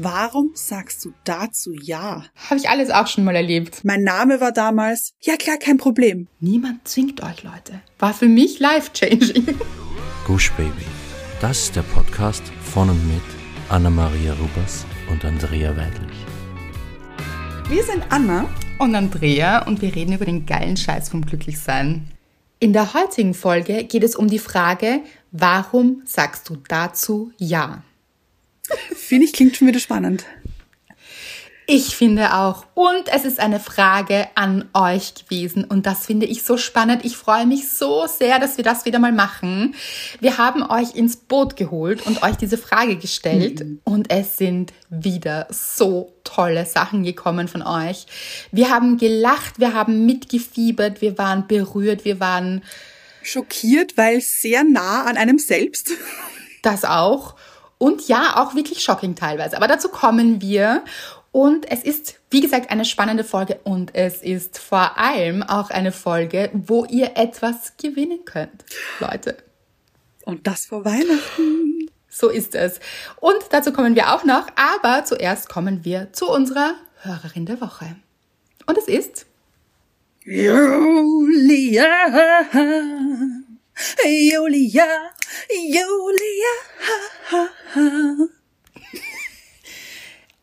Warum sagst du dazu ja? Habe ich alles auch schon mal erlebt. Mein Name war damals, ja klar, kein Problem. Niemand zwingt euch, Leute. War für mich life-changing. Gush Baby. Das ist der Podcast von und mit Anna-Maria Rubers und Andrea Weidlich. Wir sind Anna und Andrea und wir reden über den geilen Scheiß vom Glücklichsein. In der heutigen Folge geht es um die Frage, warum sagst du dazu ja? Finde ich, klingt schon wieder spannend. Ich finde auch. Und es ist eine Frage an euch gewesen. Und das finde ich so spannend. Ich freue mich so sehr, dass wir das wieder mal machen. Wir haben euch ins Boot geholt und euch diese Frage gestellt. Mhm. Und es sind wieder so tolle Sachen gekommen von euch. Wir haben gelacht, wir haben mitgefiebert, wir waren berührt, wir waren schockiert, weil sehr nah an einem selbst. Das auch. Und ja, auch wirklich shocking teilweise. Aber dazu kommen wir. Und es ist, wie gesagt, eine spannende Folge und es ist vor allem auch eine Folge, wo ihr etwas gewinnen könnt, Leute. Und das vor Weihnachten. So ist es. Und dazu kommen wir auch noch, aber zuerst kommen wir zu unserer Hörerin der Woche. Und es ist Julia. Julia, Julia.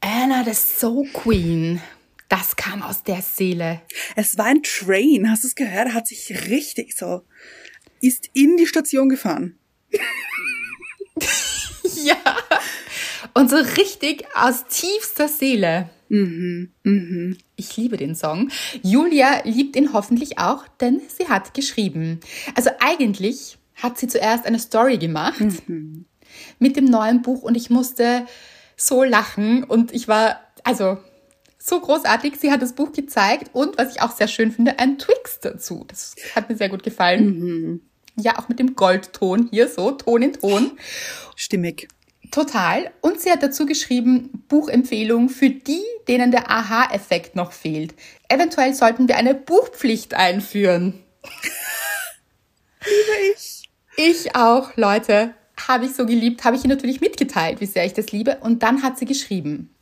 Anna, the Soul Queen. Das kam aus der Seele. Es war ein Train, hast du es gehört? Er hat sich richtig so, ist in die Station gefahren. ja. Und so richtig aus tiefster Seele. Mhm, mhm. Ich liebe den Song. Julia liebt ihn hoffentlich auch, denn sie hat geschrieben. Also eigentlich hat sie zuerst eine Story gemacht mhm. mit dem neuen Buch und ich musste so lachen und ich war, also so großartig. Sie hat das Buch gezeigt und was ich auch sehr schön finde, ein Twix dazu. Das hat mir sehr gut gefallen. Mhm. Ja, auch mit dem Goldton hier so, Ton in Ton. Stimmig. Total. Und sie hat dazu geschrieben, Buchempfehlung für die, denen der Aha-Effekt noch fehlt. Eventuell sollten wir eine Buchpflicht einführen. Liebe ich. Ich auch, Leute. Habe ich so geliebt, habe ich ihr natürlich mitgeteilt, wie sehr ich das liebe. Und dann hat sie geschrieben.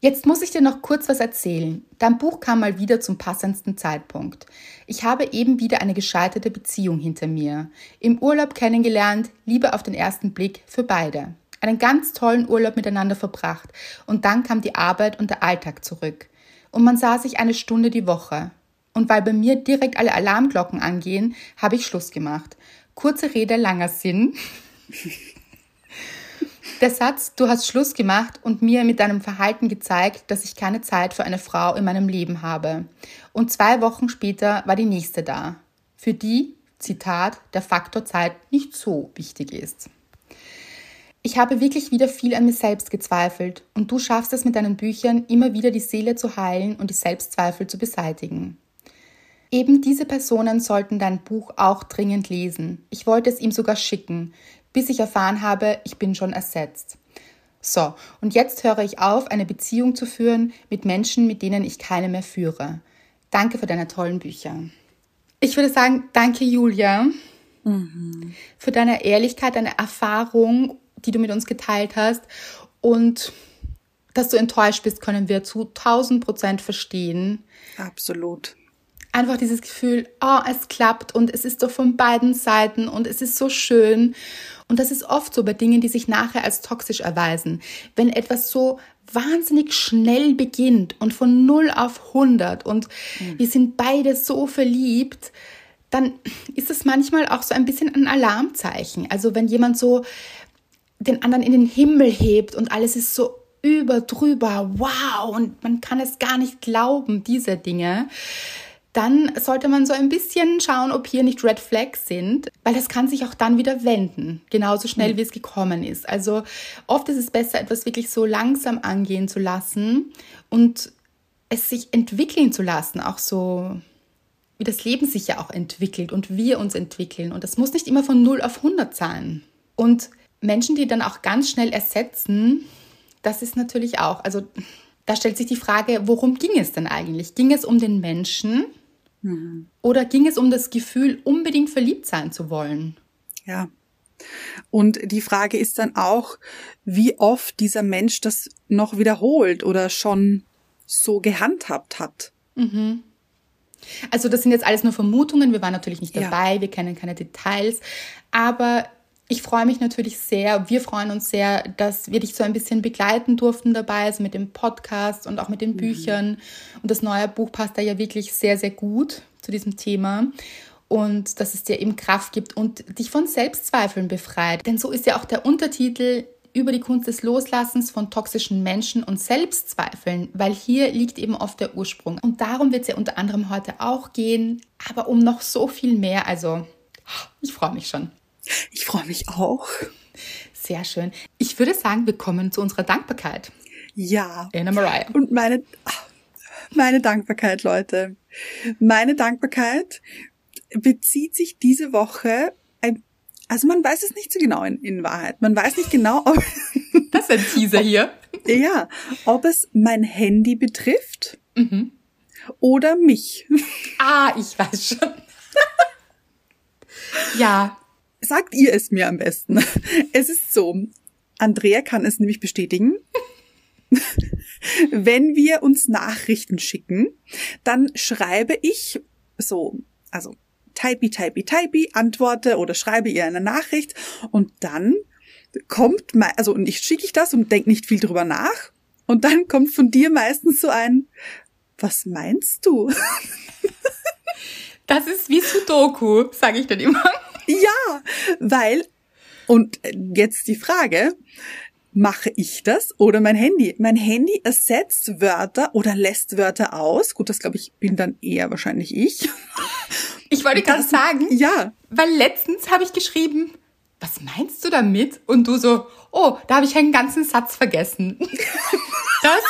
Jetzt muss ich dir noch kurz was erzählen. Dein Buch kam mal wieder zum passendsten Zeitpunkt. Ich habe eben wieder eine gescheiterte Beziehung hinter mir. Im Urlaub kennengelernt, Liebe auf den ersten Blick für beide einen ganz tollen Urlaub miteinander verbracht und dann kam die Arbeit und der Alltag zurück. Und man sah sich eine Stunde die Woche. Und weil bei mir direkt alle Alarmglocken angehen, habe ich Schluss gemacht. Kurze Rede, langer Sinn. Der Satz, du hast Schluss gemacht und mir mit deinem Verhalten gezeigt, dass ich keine Zeit für eine Frau in meinem Leben habe. Und zwei Wochen später war die nächste da. Für die, Zitat, der Faktor Zeit nicht so wichtig ist. Ich habe wirklich wieder viel an mir selbst gezweifelt und du schaffst es mit deinen Büchern immer wieder die Seele zu heilen und die Selbstzweifel zu beseitigen. Eben diese Personen sollten dein Buch auch dringend lesen. Ich wollte es ihm sogar schicken, bis ich erfahren habe, ich bin schon ersetzt. So, und jetzt höre ich auf, eine Beziehung zu führen mit Menschen, mit denen ich keine mehr führe. Danke für deine tollen Bücher. Ich würde sagen, danke Julia mhm. für deine Ehrlichkeit, deine Erfahrung die du mit uns geteilt hast. Und dass du enttäuscht bist, können wir zu 1000 Prozent verstehen. Absolut. Einfach dieses Gefühl, oh, es klappt und es ist doch von beiden Seiten und es ist so schön. Und das ist oft so bei Dingen, die sich nachher als toxisch erweisen. Wenn etwas so wahnsinnig schnell beginnt und von 0 auf 100 und mhm. wir sind beide so verliebt, dann ist es manchmal auch so ein bisschen ein Alarmzeichen. Also wenn jemand so den anderen in den Himmel hebt und alles ist so über drüber, wow, und man kann es gar nicht glauben, diese Dinge, dann sollte man so ein bisschen schauen, ob hier nicht Red Flags sind, weil das kann sich auch dann wieder wenden, genauso schnell mhm. wie es gekommen ist. Also oft ist es besser, etwas wirklich so langsam angehen zu lassen und es sich entwickeln zu lassen, auch so wie das Leben sich ja auch entwickelt und wir uns entwickeln. Und das muss nicht immer von 0 auf 100 sein. Und Menschen, die dann auch ganz schnell ersetzen, das ist natürlich auch, also da stellt sich die Frage, worum ging es denn eigentlich? Ging es um den Menschen mhm. oder ging es um das Gefühl, unbedingt verliebt sein zu wollen? Ja. Und die Frage ist dann auch, wie oft dieser Mensch das noch wiederholt oder schon so gehandhabt hat. Also das sind jetzt alles nur Vermutungen. Wir waren natürlich nicht Ja. dabei, wir kennen keine Details. Aber ich freue mich natürlich sehr, wir freuen uns sehr, dass wir dich so ein bisschen begleiten durften dabei, also mit dem Podcast und auch mit den Büchern. Und das neue Buch passt da ja wirklich sehr, sehr gut zu diesem Thema. Und dass es dir eben Kraft gibt und dich von Selbstzweifeln befreit. Denn so ist ja auch der Untertitel über die Kunst des Loslassens von toxischen Menschen und Selbstzweifeln, weil hier liegt eben oft der Ursprung. Und darum wird es ja unter anderem heute auch gehen, aber um noch so viel mehr. Also, ich freue mich schon. Ich freue mich auch. Sehr schön. Ich würde sagen, wir kommen zu unserer Dankbarkeit. Ja. Anna Mariah. Und meine, meine Dankbarkeit, Leute. Meine Dankbarkeit bezieht sich diese Woche ein, also man weiß es nicht so genau in, in Wahrheit. Man weiß nicht genau, ob, Das ist ein Teaser hier. ja, ob es mein Handy betrifft oder mich. Ah, ich weiß schon. ja, Sagt ihr es mir am besten. Es ist so, Andrea kann es nämlich bestätigen. Wenn wir uns Nachrichten schicken, dann schreibe ich so, also typey, typey, typey, antworte oder schreibe ihr eine Nachricht und dann kommt, also und ich schicke ich das und denke nicht viel drüber nach und dann kommt von dir meistens so ein, was meinst du? das ist wie Sudoku, sage ich dann immer. Ja, weil, und jetzt die Frage, mache ich das oder mein Handy? Mein Handy ersetzt Wörter oder lässt Wörter aus. Gut, das glaube ich, bin dann eher wahrscheinlich ich. Ich wollte gerade sagen, Ja, Weil letztens habe ich geschrieben, was meinst du damit? Und du so, oh, da habe ich einen ganzen Satz vergessen. Das,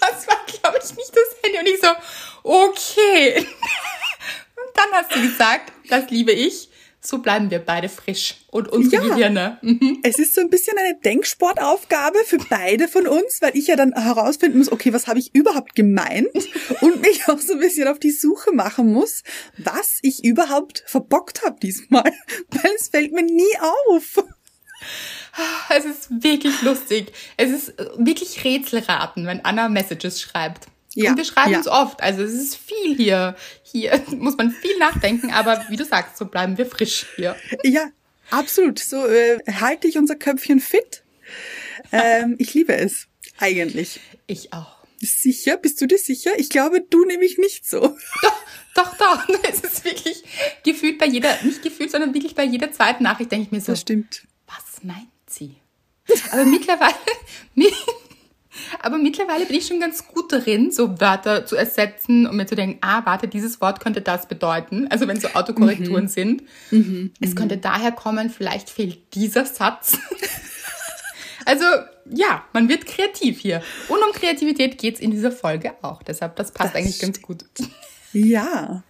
das war, glaube ich, nicht das Handy. Und ich so, okay. Und dann hast du gesagt, das liebe ich. So bleiben wir beide frisch und unsere Ja. Gehirne. Mhm. es ist so ein bisschen eine Denksportaufgabe für beide von uns, weil ich ja dann herausfinden muss, okay, was habe ich überhaupt gemeint und mich auch so ein bisschen auf die Suche machen muss, was ich überhaupt verbockt habe diesmal, weil es fällt mir nie auf. Es ist wirklich lustig. Es ist wirklich Rätselraten, wenn Anna Messages schreibt. Ja, Und wir schreiben ja. uns oft. Also es ist viel hier. Hier muss man viel nachdenken, aber wie du sagst, so bleiben wir frisch hier. Ja, absolut. So äh, halte ich unser Köpfchen fit. Ähm, ich liebe es eigentlich. Ich auch. Sicher? Bist du dir sicher? Ich glaube, du nämlich nicht so. Doch, doch, doch. Es ist wirklich gefühlt bei jeder, nicht gefühlt, sondern wirklich bei jeder zweiten Nachricht denke ich mir so, Das stimmt. was meint sie? Aber mittlerweile, mi- aber mittlerweile bin ich schon ganz gut darin, so Wörter zu ersetzen und mir zu denken, ah, warte, dieses Wort könnte das bedeuten. Also wenn so Autokorrekturen sind. es könnte daher kommen, vielleicht fehlt dieser Satz. also ja, man wird kreativ hier. Und um Kreativität geht's in dieser Folge auch. Deshalb, das passt Das eigentlich ganz gut. Ja.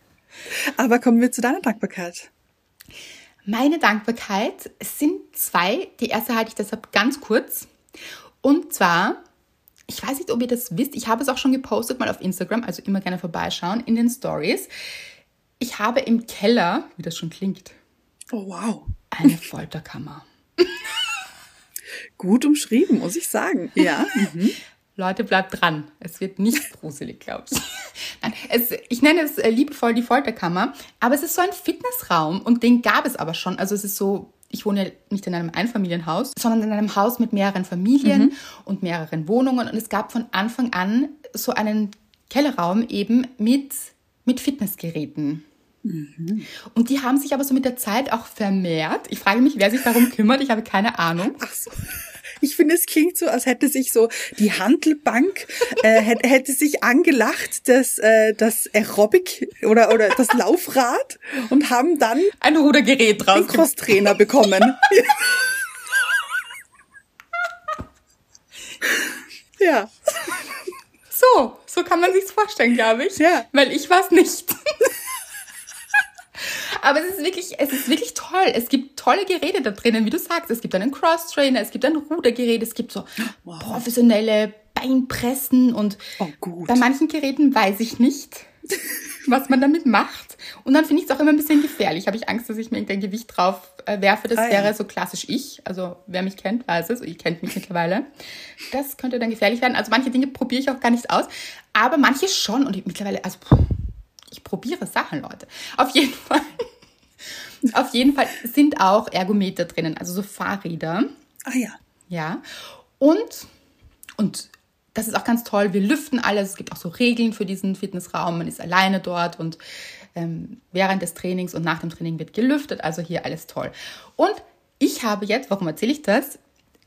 Aber kommen wir zu deiner Dankbarkeit. Meine Dankbarkeit sind zwei. Die erste halte ich deshalb ganz kurz. Und zwar, ich weiß nicht, ob ihr das wisst, ich habe es auch schon gepostet mal auf Instagram, also immer gerne vorbeischauen in den Stories. Ich habe im Keller, wie das schon klingt, Oh, wow. eine Folterkammer. Gut umschrieben, muss ich sagen. Ja. Mhm. Leute, bleibt dran. Es wird nicht gruselig, glaube ich. Nein, es, ich nenne es äh, liebevoll die Folterkammer, aber es ist so ein Fitnessraum und den gab es aber schon. Also es ist so, ich wohne ja nicht in einem Einfamilienhaus, sondern in einem Haus mit mehreren Familien und mehreren Wohnungen und es gab von Anfang an so einen Kellerraum eben mit, mit Fitnessgeräten. Und die haben sich aber so mit der Zeit auch vermehrt. Ich frage mich, wer sich darum kümmert. Ich habe keine Ahnung. Ach so. Ich finde, es klingt so, als hätte sich so die Handelbank äh, hätte, hätte sich angelacht, das, äh, das Aerobic oder, oder das Laufrad und haben dann Ein Rudergerät den draus. Crosstrainer bekommen. ja. So, so kann man sich's vorstellen, glaube ich. Ja. Weil ich war es nicht. Aber es ist wirklich, es ist wirklich toll. Es gibt tolle Geräte da drinnen, wie du sagst. Es gibt einen Cross-Trainer, es gibt ein Rudergerät, es gibt so professionelle Beinpressen und Oh, gut. bei manchen Geräten weiß ich nicht, was man damit macht. Und dann finde ich es auch immer ein bisschen gefährlich. Habe ich Angst, dass ich mir irgendein Gewicht drauf äh, werfe. Das Ah, ja. wäre so klassisch ich. Also wer mich kennt, weiß es. Ihr kennt mich mittlerweile. Das könnte dann gefährlich werden. Also manche Dinge probiere ich auch gar nicht aus. Aber manche schon. Und ich, mittlerweile, also pff, ich probiere Sachen, Leute. Auf jeden Fall. Auf jeden Fall sind auch Ergometer drinnen. Also so Fahrräder. Ah ja. Ja. Und, und das ist auch ganz toll, wir lüften alles. Es gibt auch so Regeln für diesen Fitnessraum. Man ist alleine dort und ähm, während des Trainings und nach dem Training wird gelüftet. Also hier alles toll. Und ich habe jetzt, warum erzähle ich das?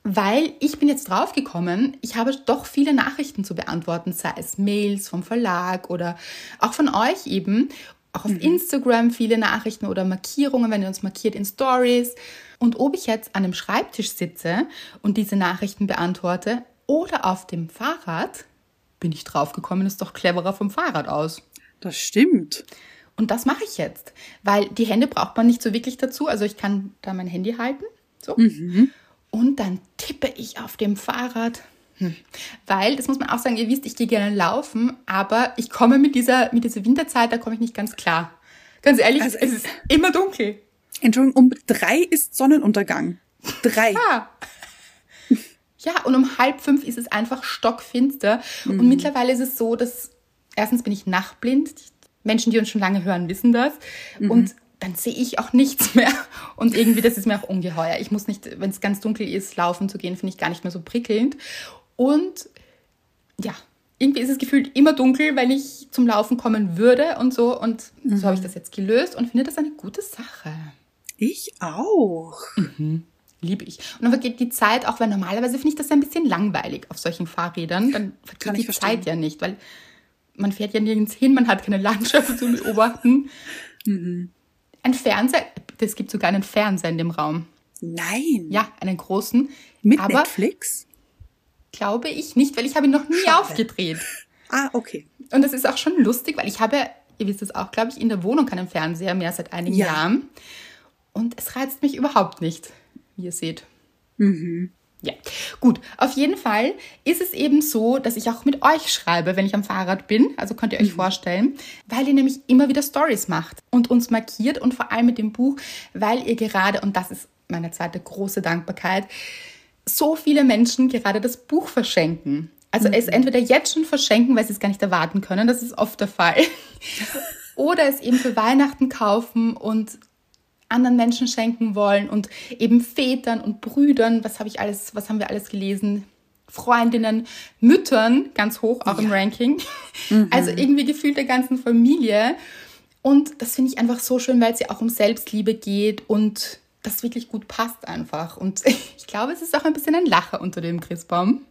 Weil ich bin jetzt draufgekommen, ich habe doch viele Nachrichten zu beantworten, sei es Mails vom Verlag oder auch von euch eben. Auch auf Instagram viele Nachrichten oder Markierungen, wenn ihr uns markiert in Stories. Und ob ich jetzt an einem Schreibtisch sitze und diese Nachrichten beantworte oder auf dem Fahrrad, bin ich draufgekommen, ist doch cleverer vom Fahrrad aus. Das stimmt. Und das mache ich jetzt, weil die Hände braucht man nicht so wirklich dazu. Also ich kann da mein Handy halten, so. Und dann tippe ich auf dem Fahrrad. Hm. Weil, das muss man auch sagen, ihr wisst, ich gehe gerne laufen, aber ich komme mit dieser, mit dieser Winterzeit, da komme ich nicht ganz klar. Ganz ehrlich, Also es ist immer dunkel. Entschuldigung, um drei ist Sonnenuntergang. Drei. Ja. Ja, und um halb fünf ist es einfach stockfinster. Und mittlerweile ist es so, dass erstens bin ich nachtblind. Die Menschen, die uns schon lange hören, wissen das. Und dann sehe ich auch nichts mehr. Und irgendwie, das ist mir auch ungeheuer. Ich muss nicht, wenn es ganz dunkel ist, laufen zu gehen, finde ich gar nicht mehr so prickelnd. Und ja, irgendwie ist es gefühlt immer dunkel, wenn ich zum Laufen kommen würde und so. Und so habe ich das jetzt gelöst und finde das eine gute Sache. Ich auch. Liebe ich. Und dann vergeht die Zeit, auch weil normalerweise finde ich das ein bisschen langweilig auf solchen Fahrrädern. Dann Kann vergeht ich die. Zeit ja nicht, weil man fährt ja nirgends hin, man hat keine Landschaft zu beobachten. Mhm. Ein Fernseher, es gibt sogar einen Fernseher in dem Raum. Nein. Ja, einen großen. Mit aber Netflix? glaube ich nicht, weil ich habe ihn noch nie Schade. aufgedreht. Ah, okay. Und das ist auch schon lustig, weil ich habe, ihr wisst es auch, glaube ich, in der Wohnung keinen Fernseher mehr seit einigen Ja. Jahren. Und es reizt mich überhaupt nicht, wie ihr seht. Ja, gut. Auf jeden Fall ist es eben so, dass ich auch mit euch schreibe, wenn ich am Fahrrad bin. Also könnt ihr euch vorstellen, weil ihr nämlich immer wieder Stories macht und uns markiert und vor allem mit dem Buch, weil ihr gerade, und das ist meine zweite große Dankbarkeit, so viele Menschen gerade das Buch verschenken. Also es entweder jetzt schon verschenken, weil sie es gar nicht erwarten können, das ist oft der Fall. Oder es eben für Weihnachten kaufen und anderen Menschen schenken wollen und eben Vätern und Brüdern, was habe ich alles, was haben wir alles gelesen? Freundinnen, Müttern, ganz hoch auch im Ranking. Also irgendwie gefühlt der ganzen Familie. Und das finde ich einfach so schön, weil es ja auch um Selbstliebe geht und das wirklich gut passt einfach. Und ich glaube, es ist auch ein bisschen ein Lacher unter dem Christbaum.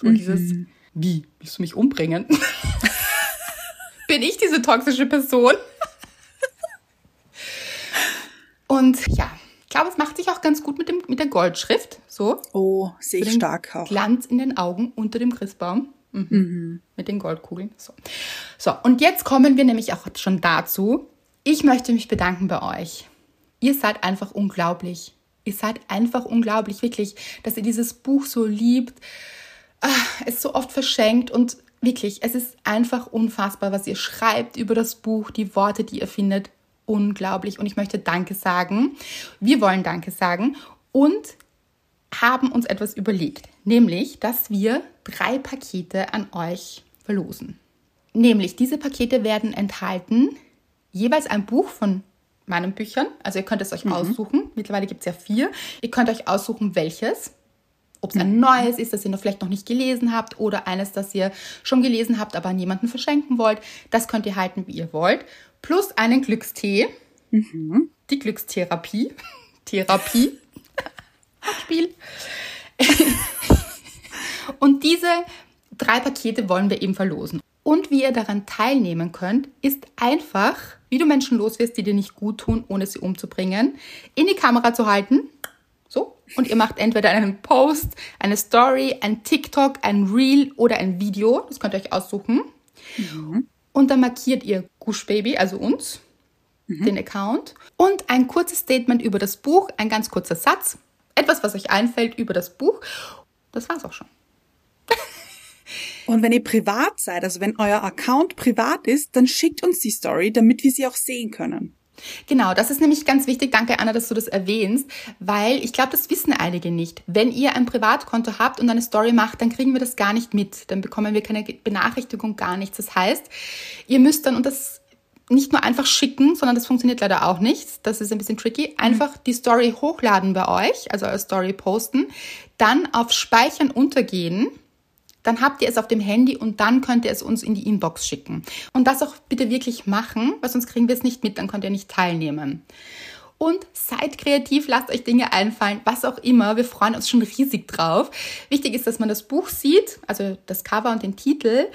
So dieses, wie, willst du mich umbringen? Bin ich diese toxische Person? Und ja, ich glaube, es macht sich auch ganz gut mit, dem, mit der Goldschrift. So. Oh, sehe ich stark auch. Glanz in den Augen unter dem Christbaum. Mhm. Mit den Goldkugeln. So. so, und jetzt kommen wir nämlich auch schon dazu. Ich möchte mich bedanken bei euch. Ihr seid einfach unglaublich. Ihr seid einfach unglaublich, wirklich, dass ihr dieses Buch so liebt, ah, es so oft verschenkt und wirklich, es ist einfach unfassbar, was ihr schreibt über das Buch, die Worte, die ihr findet, unglaublich. Und ich möchte Danke sagen. Wir wollen Danke sagen und haben uns etwas überlegt, nämlich, dass wir drei Pakete an euch verlosen. Nämlich, diese Pakete werden enthalten jeweils ein Buch von meinen Büchern. Also ihr könnt es euch aussuchen. Mittlerweile gibt es ja vier. Ihr könnt euch aussuchen, welches. Ob es ein neues ist, das ihr noch vielleicht noch nicht gelesen habt oder eines, das ihr schon gelesen habt, aber an jemanden verschenken wollt. Das könnt ihr halten, wie ihr wollt. Plus einen Glückstee. Die Glückstherapie. Therapie. Spiel. Und diese drei Pakete wollen wir eben verlosen. Und wie ihr daran teilnehmen könnt, ist einfach, wie du Menschen los wirst, die dir nicht gut tun, ohne sie umzubringen, in die Kamera zu halten. So. Und ihr macht entweder einen Post, eine Story, ein TikTok, ein Reel oder ein Video. Das könnt ihr euch aussuchen. Und dann markiert ihr Gush Baby, also uns, den Account. Und ein kurzes Statement über das Buch, ein ganz kurzer Satz. Etwas, was euch einfällt über das Buch. Das war's auch schon. Und wenn ihr privat seid, also wenn euer Account privat ist, dann schickt uns die Story, damit wir sie auch sehen können. Genau, das ist nämlich ganz wichtig. Danke, Anna, dass du das erwähnst, weil ich glaube, das wissen einige nicht. Wenn ihr ein Privatkonto habt und eine Story macht, dann kriegen wir das gar nicht mit. Dann bekommen wir keine Benachrichtigung, gar nichts. Das heißt, ihr müsst dann, und das nicht nur einfach schicken, sondern das funktioniert leider auch nicht. Das ist ein bisschen tricky. Einfach die Story hochladen bei euch, also eure Story posten, dann auf Speichern untergehen dann habt ihr es auf dem Handy und dann könnt ihr es uns in die Inbox schicken. Und das auch bitte wirklich machen, weil sonst kriegen wir es nicht mit, dann könnt ihr nicht teilnehmen. Und seid kreativ, lasst euch Dinge einfallen, was auch immer. Wir freuen uns schon riesig drauf. Wichtig ist, dass man das Buch sieht, also das Cover und den Titel.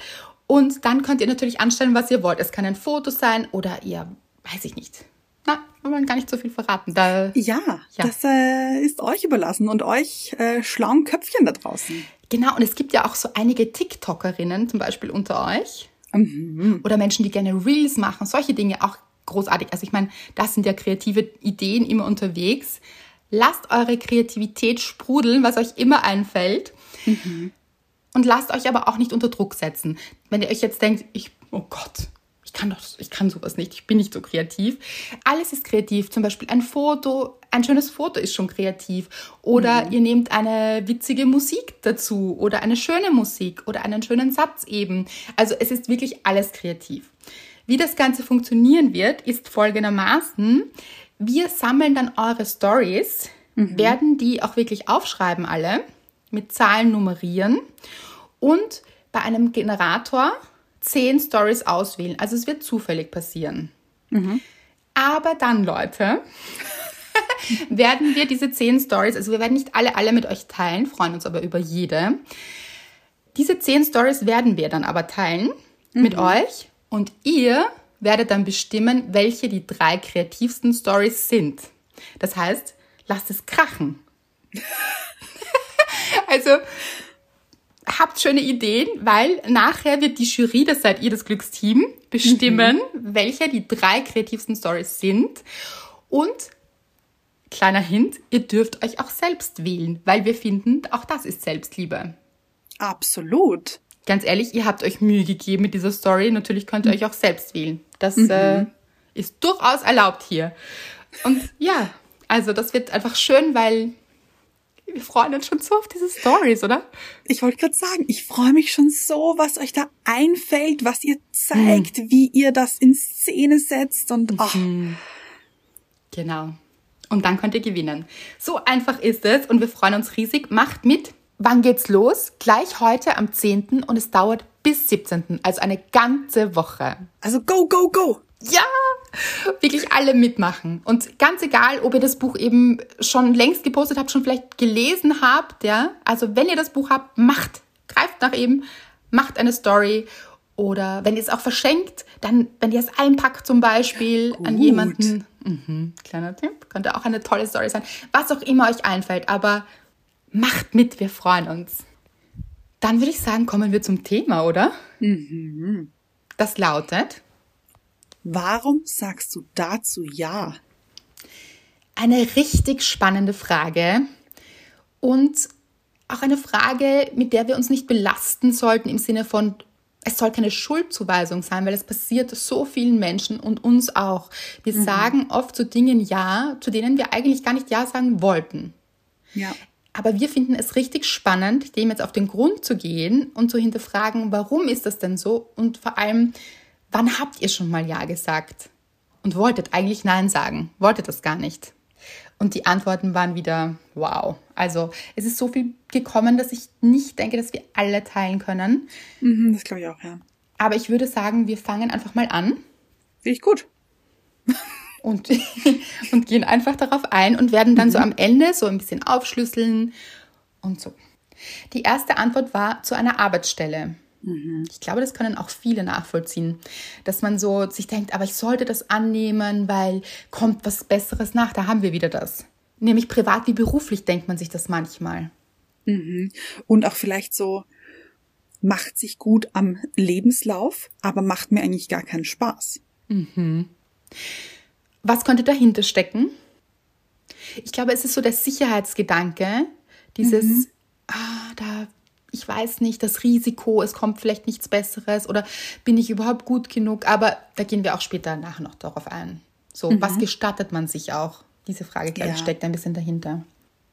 Und dann könnt ihr natürlich anstellen, was ihr wollt. Es kann ein Foto sein oder ihr, weiß ich nicht. Na, wir wollen gar nicht so viel verraten. Da, ja, ja. das äh, ist euch überlassen und euch äh, schlauen Köpfchen da draußen. Genau, und es gibt ja auch so einige TikTokerinnen zum Beispiel unter euch. Mhm. Oder Menschen, die gerne Reels machen, solche Dinge auch großartig. Also ich meine, das sind ja kreative Ideen immer unterwegs. Lasst eure Kreativität sprudeln, was euch immer einfällt. Mhm. Und lasst euch aber auch nicht unter Druck setzen. Wenn ihr euch jetzt denkt, ich, oh Gott, kann doch, ich kann sowas nicht, ich bin nicht so kreativ. Alles ist kreativ. Zum Beispiel ein Foto, ein schönes Foto ist schon kreativ. Oder mhm. ihr nehmt eine witzige Musik dazu oder eine schöne Musik oder einen schönen Satz eben. Also es ist wirklich alles kreativ. Wie das Ganze funktionieren wird, ist folgendermaßen. Wir sammeln dann eure Stories, mhm. werden die auch wirklich aufschreiben alle, mit Zahlen nummerieren und bei einem Generator zehn Stories auswählen. Also es wird zufällig passieren. Mhm. Aber dann, Leute, werden wir diese zehn Stories, also wir werden nicht alle, alle mit euch teilen, freuen uns aber über jede. Diese zehn Stories werden wir dann aber teilen mhm. mit euch und ihr werdet dann bestimmen, welche die drei kreativsten Stories sind. Das heißt, lasst es krachen. also habt schöne Ideen, weil nachher wird die Jury, das seid ihr, das Glücksteam, bestimmen, mhm. welche die drei kreativsten Stories sind. Und kleiner Hint, ihr dürft euch auch selbst wählen, weil wir finden, auch das ist Selbstliebe. Absolut. Ganz ehrlich, ihr habt euch Mühe gegeben mit dieser Story. Natürlich könnt ihr euch auch selbst wählen. Das mhm. äh, ist durchaus erlaubt hier. Und ja, also das wird einfach schön, weil wir freuen uns schon so auf diese Stories, oder? Ich wollte gerade sagen, ich freue mich schon so, was euch da einfällt, was ihr zeigt, mhm. wie ihr das in Szene setzt und oh. Genau. Und dann könnt ihr gewinnen. So einfach ist es und wir freuen uns riesig. Macht mit. Wann geht's los? Gleich heute am 10. und es dauert bis 17. Also eine ganze Woche. Also go, go, go! Ja! Wirklich alle mitmachen. Und ganz egal, ob ihr das Buch eben schon längst gepostet habt, schon vielleicht gelesen habt, ja. Also wenn ihr das Buch habt, macht. Greift nach ihm, macht eine Story. Oder wenn ihr es auch verschenkt, dann, wenn ihr es einpackt zum Beispiel Gut. an jemanden. Mhm, kleiner Tipp, könnte auch eine tolle Story sein. Was auch immer euch einfällt, aber macht mit, wir freuen uns. Dann würde ich sagen, kommen wir zum Thema, oder? Mhm. Das lautet, Warum sagst du dazu ja? Eine richtig spannende Frage und auch eine Frage, mit der wir uns nicht belasten sollten im Sinne von, es soll keine Schuldzuweisung sein, weil es passiert so vielen Menschen und uns auch. Wir mhm. sagen oft zu Dingen Ja, zu denen wir eigentlich gar nicht Ja sagen wollten. Ja. Aber wir finden es richtig spannend, dem jetzt auf den Grund zu gehen und zu hinterfragen, warum ist das denn so? Und vor allem, Wann habt ihr schon mal Ja gesagt? Und wolltet eigentlich Nein sagen? Wolltet das gar nicht? Und die Antworten waren wieder wow. Also es ist so viel gekommen, dass ich nicht denke, dass wir alle teilen können. Mhm, das glaube ich auch, ja. Aber ich würde sagen, wir fangen einfach mal an. Finde ich gut. Und, und gehen einfach darauf ein und werden dann mhm. so am Ende so ein bisschen aufschlüsseln und so. Die erste Antwort war zu einer Arbeitsstelle. Mhm. Ich glaube, das können auch viele nachvollziehen, dass man so sich denkt, aber ich sollte das annehmen, weil kommt was Besseres nach. Da haben wir wieder das. Nämlich privat wie beruflich denkt man sich das manchmal. Mhm. Und auch vielleicht so, macht sich gut am Lebenslauf, aber macht mir eigentlich gar keinen Spaß. Mhm. Was könnte dahinter stecken? Ich glaube, es ist so der Sicherheitsgedanke, dieses, mhm. ah, da ich weiß nicht, das Risiko, es kommt vielleicht nichts Besseres oder bin ich überhaupt gut genug? Aber da gehen wir auch später nachher noch darauf ein. So, mhm. was gestattet man sich auch? Diese Frage, ich, steckt ein bisschen dahinter.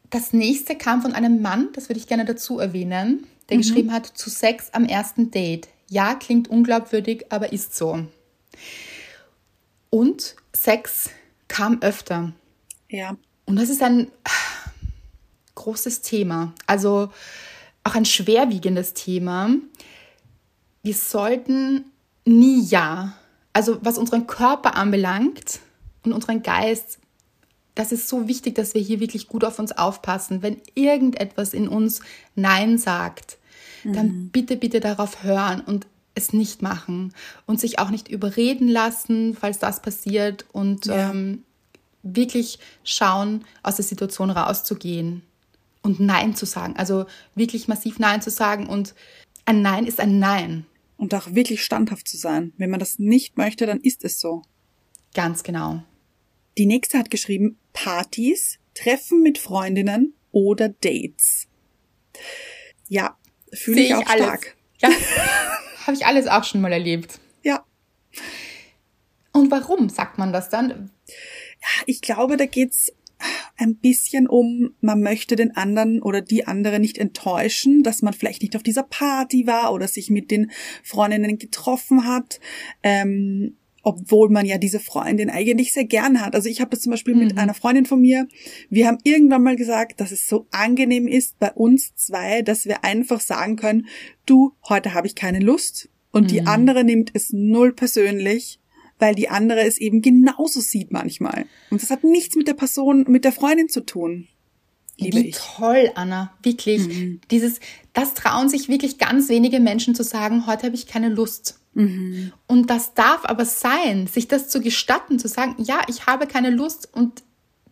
Das nächste kam von einem Mann, das würde ich gerne dazu erwähnen, der mhm. geschrieben hat, zu Sex am ersten Date. Ja, klingt unglaubwürdig, aber ist so. Und Sex kam öfter. Ja. Und das ist ein großes Thema. Also auch ein schwerwiegendes Thema. Wir sollten nie ja. Also was unseren Körper anbelangt und unseren Geist, das ist so wichtig, dass wir hier wirklich gut auf uns aufpassen. Wenn irgendetwas in uns Nein sagt, mhm. dann bitte, bitte darauf hören und es nicht machen und sich auch nicht überreden lassen, falls das passiert und ja. ähm, wirklich schauen, aus der Situation rauszugehen und Nein zu sagen. Also wirklich massiv Nein zu sagen und ein Nein ist ein Nein. Und auch wirklich standhaft zu sein. Wenn man das nicht möchte, dann ist es so. Ganz genau. Die nächste hat geschrieben, Partys, Treffen mit Freundinnen oder Dates. Ja, fühle ich auch alles. stark. Ja, habe ich alles auch schon mal erlebt. Ja. Und warum sagt man das dann? Ja, ich glaube, da geht's ein bisschen um, man möchte den anderen oder die andere nicht enttäuschen, dass man vielleicht nicht auf dieser Party war oder sich mit den Freundinnen getroffen hat. Ähm, obwohl man ja diese Freundin eigentlich sehr gern hat. Also ich habe das zum Beispiel mhm. mit einer Freundin von mir. Wir haben irgendwann mal gesagt, dass es so angenehm ist bei uns zwei, dass wir einfach sagen können, du, heute habe ich keine Lust. Und mhm. die andere nimmt es null persönlich weil die andere es eben genauso sieht manchmal. Und das hat nichts mit der Person, mit der Freundin zu tun. Liebe Wie ich. toll, Anna. Wirklich. Mhm. Dieses, das trauen sich wirklich ganz wenige Menschen zu sagen, heute habe ich keine Lust. Mhm. Und das darf aber sein, sich das zu gestatten, zu sagen, ja, ich habe keine Lust und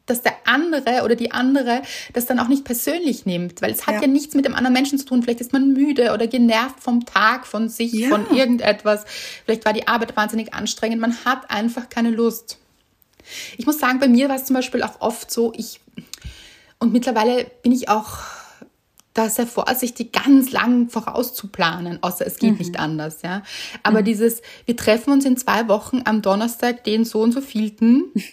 dass der andere oder die andere das dann auch nicht persönlich nimmt, weil es hat ja, ja nichts mit dem anderen Menschen zu tun. Vielleicht ist man müde oder genervt vom Tag, von sich, ja. von irgendetwas. Vielleicht war die Arbeit wahnsinnig anstrengend. Man hat einfach keine Lust. Ich muss sagen, bei mir war es zum Beispiel auch oft so, ich, und mittlerweile bin ich auch da sehr vorsichtig, ganz lang vorauszuplanen, außer es geht mhm. nicht anders, ja. Aber mhm. dieses, wir treffen uns in zwei Wochen am Donnerstag, den so und so vielten.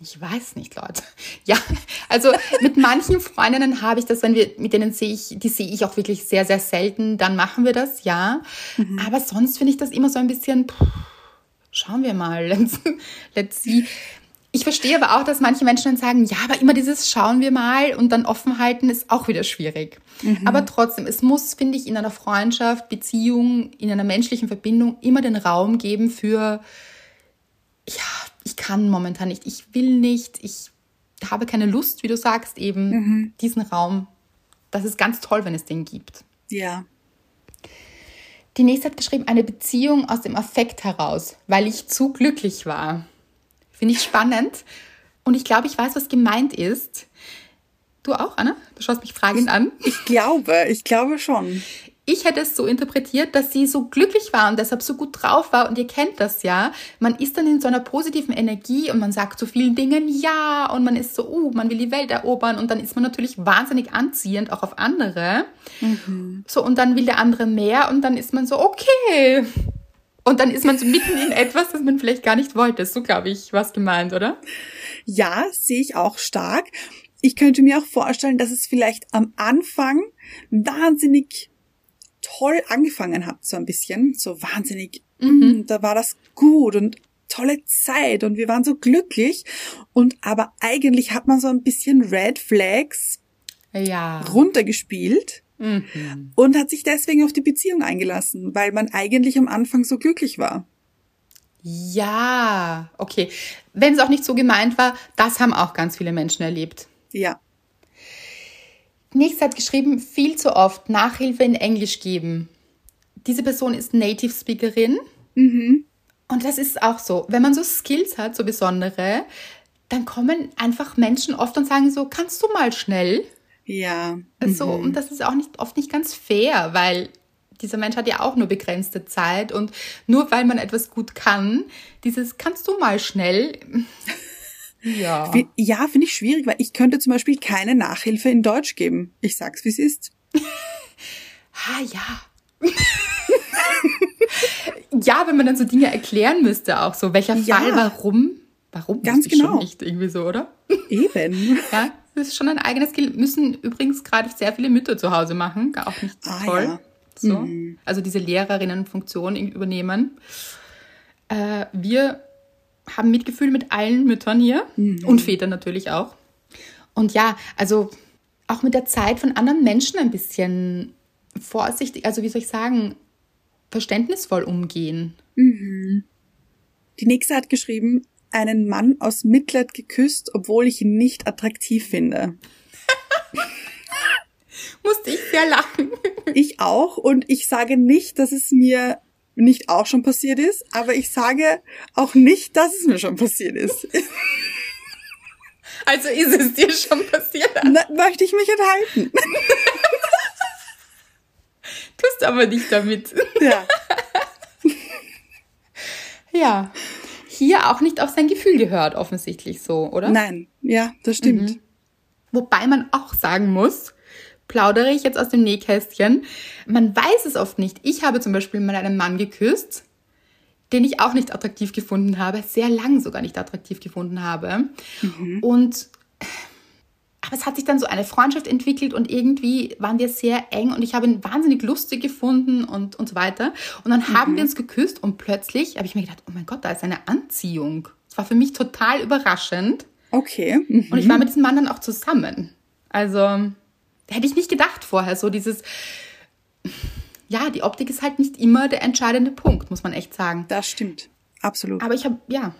Ich weiß nicht, Leute. Ja, also mit manchen Freundinnen habe ich das, wenn wir, mit denen sehe ich, die sehe ich auch wirklich sehr, sehr selten, dann machen wir das, ja. Mhm. Aber sonst finde ich das immer so ein bisschen, pff, schauen wir mal, let's, let's see. Ich verstehe aber auch, dass manche Menschen dann sagen, ja, aber immer dieses schauen wir mal und dann offen halten ist auch wieder schwierig. Mhm. Aber trotzdem, es muss, finde ich, in einer Freundschaft, Beziehung, in einer menschlichen Verbindung immer den Raum geben für, ja, ich kann momentan nicht, ich will nicht, ich habe keine Lust, wie du sagst, eben mhm. diesen Raum. Das ist ganz toll, wenn es den gibt. Ja. Die nächste hat geschrieben, eine Beziehung aus dem Affekt heraus, weil ich zu glücklich war. Finde ich spannend. Und ich glaube, ich weiß, was gemeint ist. Du auch, Anna? Du schaust mich fragend an. Ich glaube, ich glaube schon ich hätte es so interpretiert, dass sie so glücklich war und deshalb so gut drauf war. Und ihr kennt das ja. Man ist dann in so einer positiven Energie und man sagt zu vielen Dingen ja und man ist so, uh, man will die Welt erobern und dann ist man natürlich wahnsinnig anziehend auch auf andere. Mhm. So, und dann will der andere mehr und dann ist man so, okay. Und dann ist man so mitten in etwas, das man vielleicht gar nicht wollte. So, glaube ich, was gemeint, oder? Ja, sehe ich auch stark. Ich könnte mir auch vorstellen, dass es vielleicht am Anfang wahnsinnig toll angefangen hat, so ein bisschen, so wahnsinnig, mhm. da war das gut und tolle Zeit und wir waren so glücklich und aber eigentlich hat man so ein bisschen Red Flags ja. runtergespielt mhm. und hat sich deswegen auf die Beziehung eingelassen, weil man eigentlich am Anfang so glücklich war. Ja, okay. Wenn es auch nicht so gemeint war, das haben auch ganz viele Menschen erlebt. Ja. Nächstes hat geschrieben, viel zu oft Nachhilfe in Englisch geben. Diese Person ist Native Speakerin. Mhm. Und das ist auch so. Wenn man so Skills hat, so besondere, dann kommen einfach Menschen oft und sagen so, kannst du mal schnell? Ja. So, mhm. und das ist auch nicht, oft nicht ganz fair, weil dieser Mensch hat ja auch nur begrenzte Zeit und nur weil man etwas gut kann, dieses kannst du mal schnell, ja. Ja, finde ich schwierig, weil ich könnte zum Beispiel keine Nachhilfe in Deutsch geben. Ich sag's, wie es ist. Ah ja. ja, wenn man dann so Dinge erklären müsste, auch so, welcher Ja. Fall, warum? Warum? Ganz genau. Schon nicht irgendwie so, oder? Eben. Ja, das ist schon ein eigenes Skill. Müssen übrigens gerade sehr viele Mütter zu Hause machen. Gar Auch nicht Ah, toll. ja. So. Also diese Lehrerinnenfunktion übernehmen. Äh, wir haben Mitgefühl mit allen Müttern hier und Vätern natürlich auch. Und ja, also auch mit der Zeit von anderen Menschen ein bisschen vorsichtig, also wie soll ich sagen, verständnisvoll umgehen. Die nächste hat geschrieben, einen Mann aus Mitleid geküsst, obwohl ich ihn nicht attraktiv finde. Musste ich sehr lachen. Ich auch und ich sage nicht, dass es mir nicht auch schon passiert ist, aber ich sage auch nicht, dass es mir schon passiert ist. Also ist es dir schon passiert. Na, möchte ich mich enthalten. Tust aber nicht damit. Ja. Ja. Hier auch nicht auf sein Gefühl gehört, offensichtlich so, oder? Nein, ja, das stimmt. Wobei man auch sagen muss, plaudere ich jetzt aus dem Nähkästchen, man weiß es oft nicht. Ich habe zum Beispiel mal einen Mann geküsst, den ich auch nicht attraktiv gefunden habe, sehr lang sogar nicht attraktiv gefunden habe. Und aber es hat sich dann so eine Freundschaft entwickelt und irgendwie waren wir sehr eng und ich habe ihn wahnsinnig lustig gefunden und, und so weiter. Und dann haben wir uns geküsst und plötzlich habe ich mir gedacht, oh mein Gott, da ist eine Anziehung. Es war für mich total überraschend. Okay. mhm. Und ich war mit diesem Mann dann auch zusammen. Also, hätte ich nicht gedacht vorher. So dieses, ja, die Optik ist halt nicht immer der entscheidende Punkt, muss man echt sagen. Das stimmt. Absolut. Aber ich habe, ja,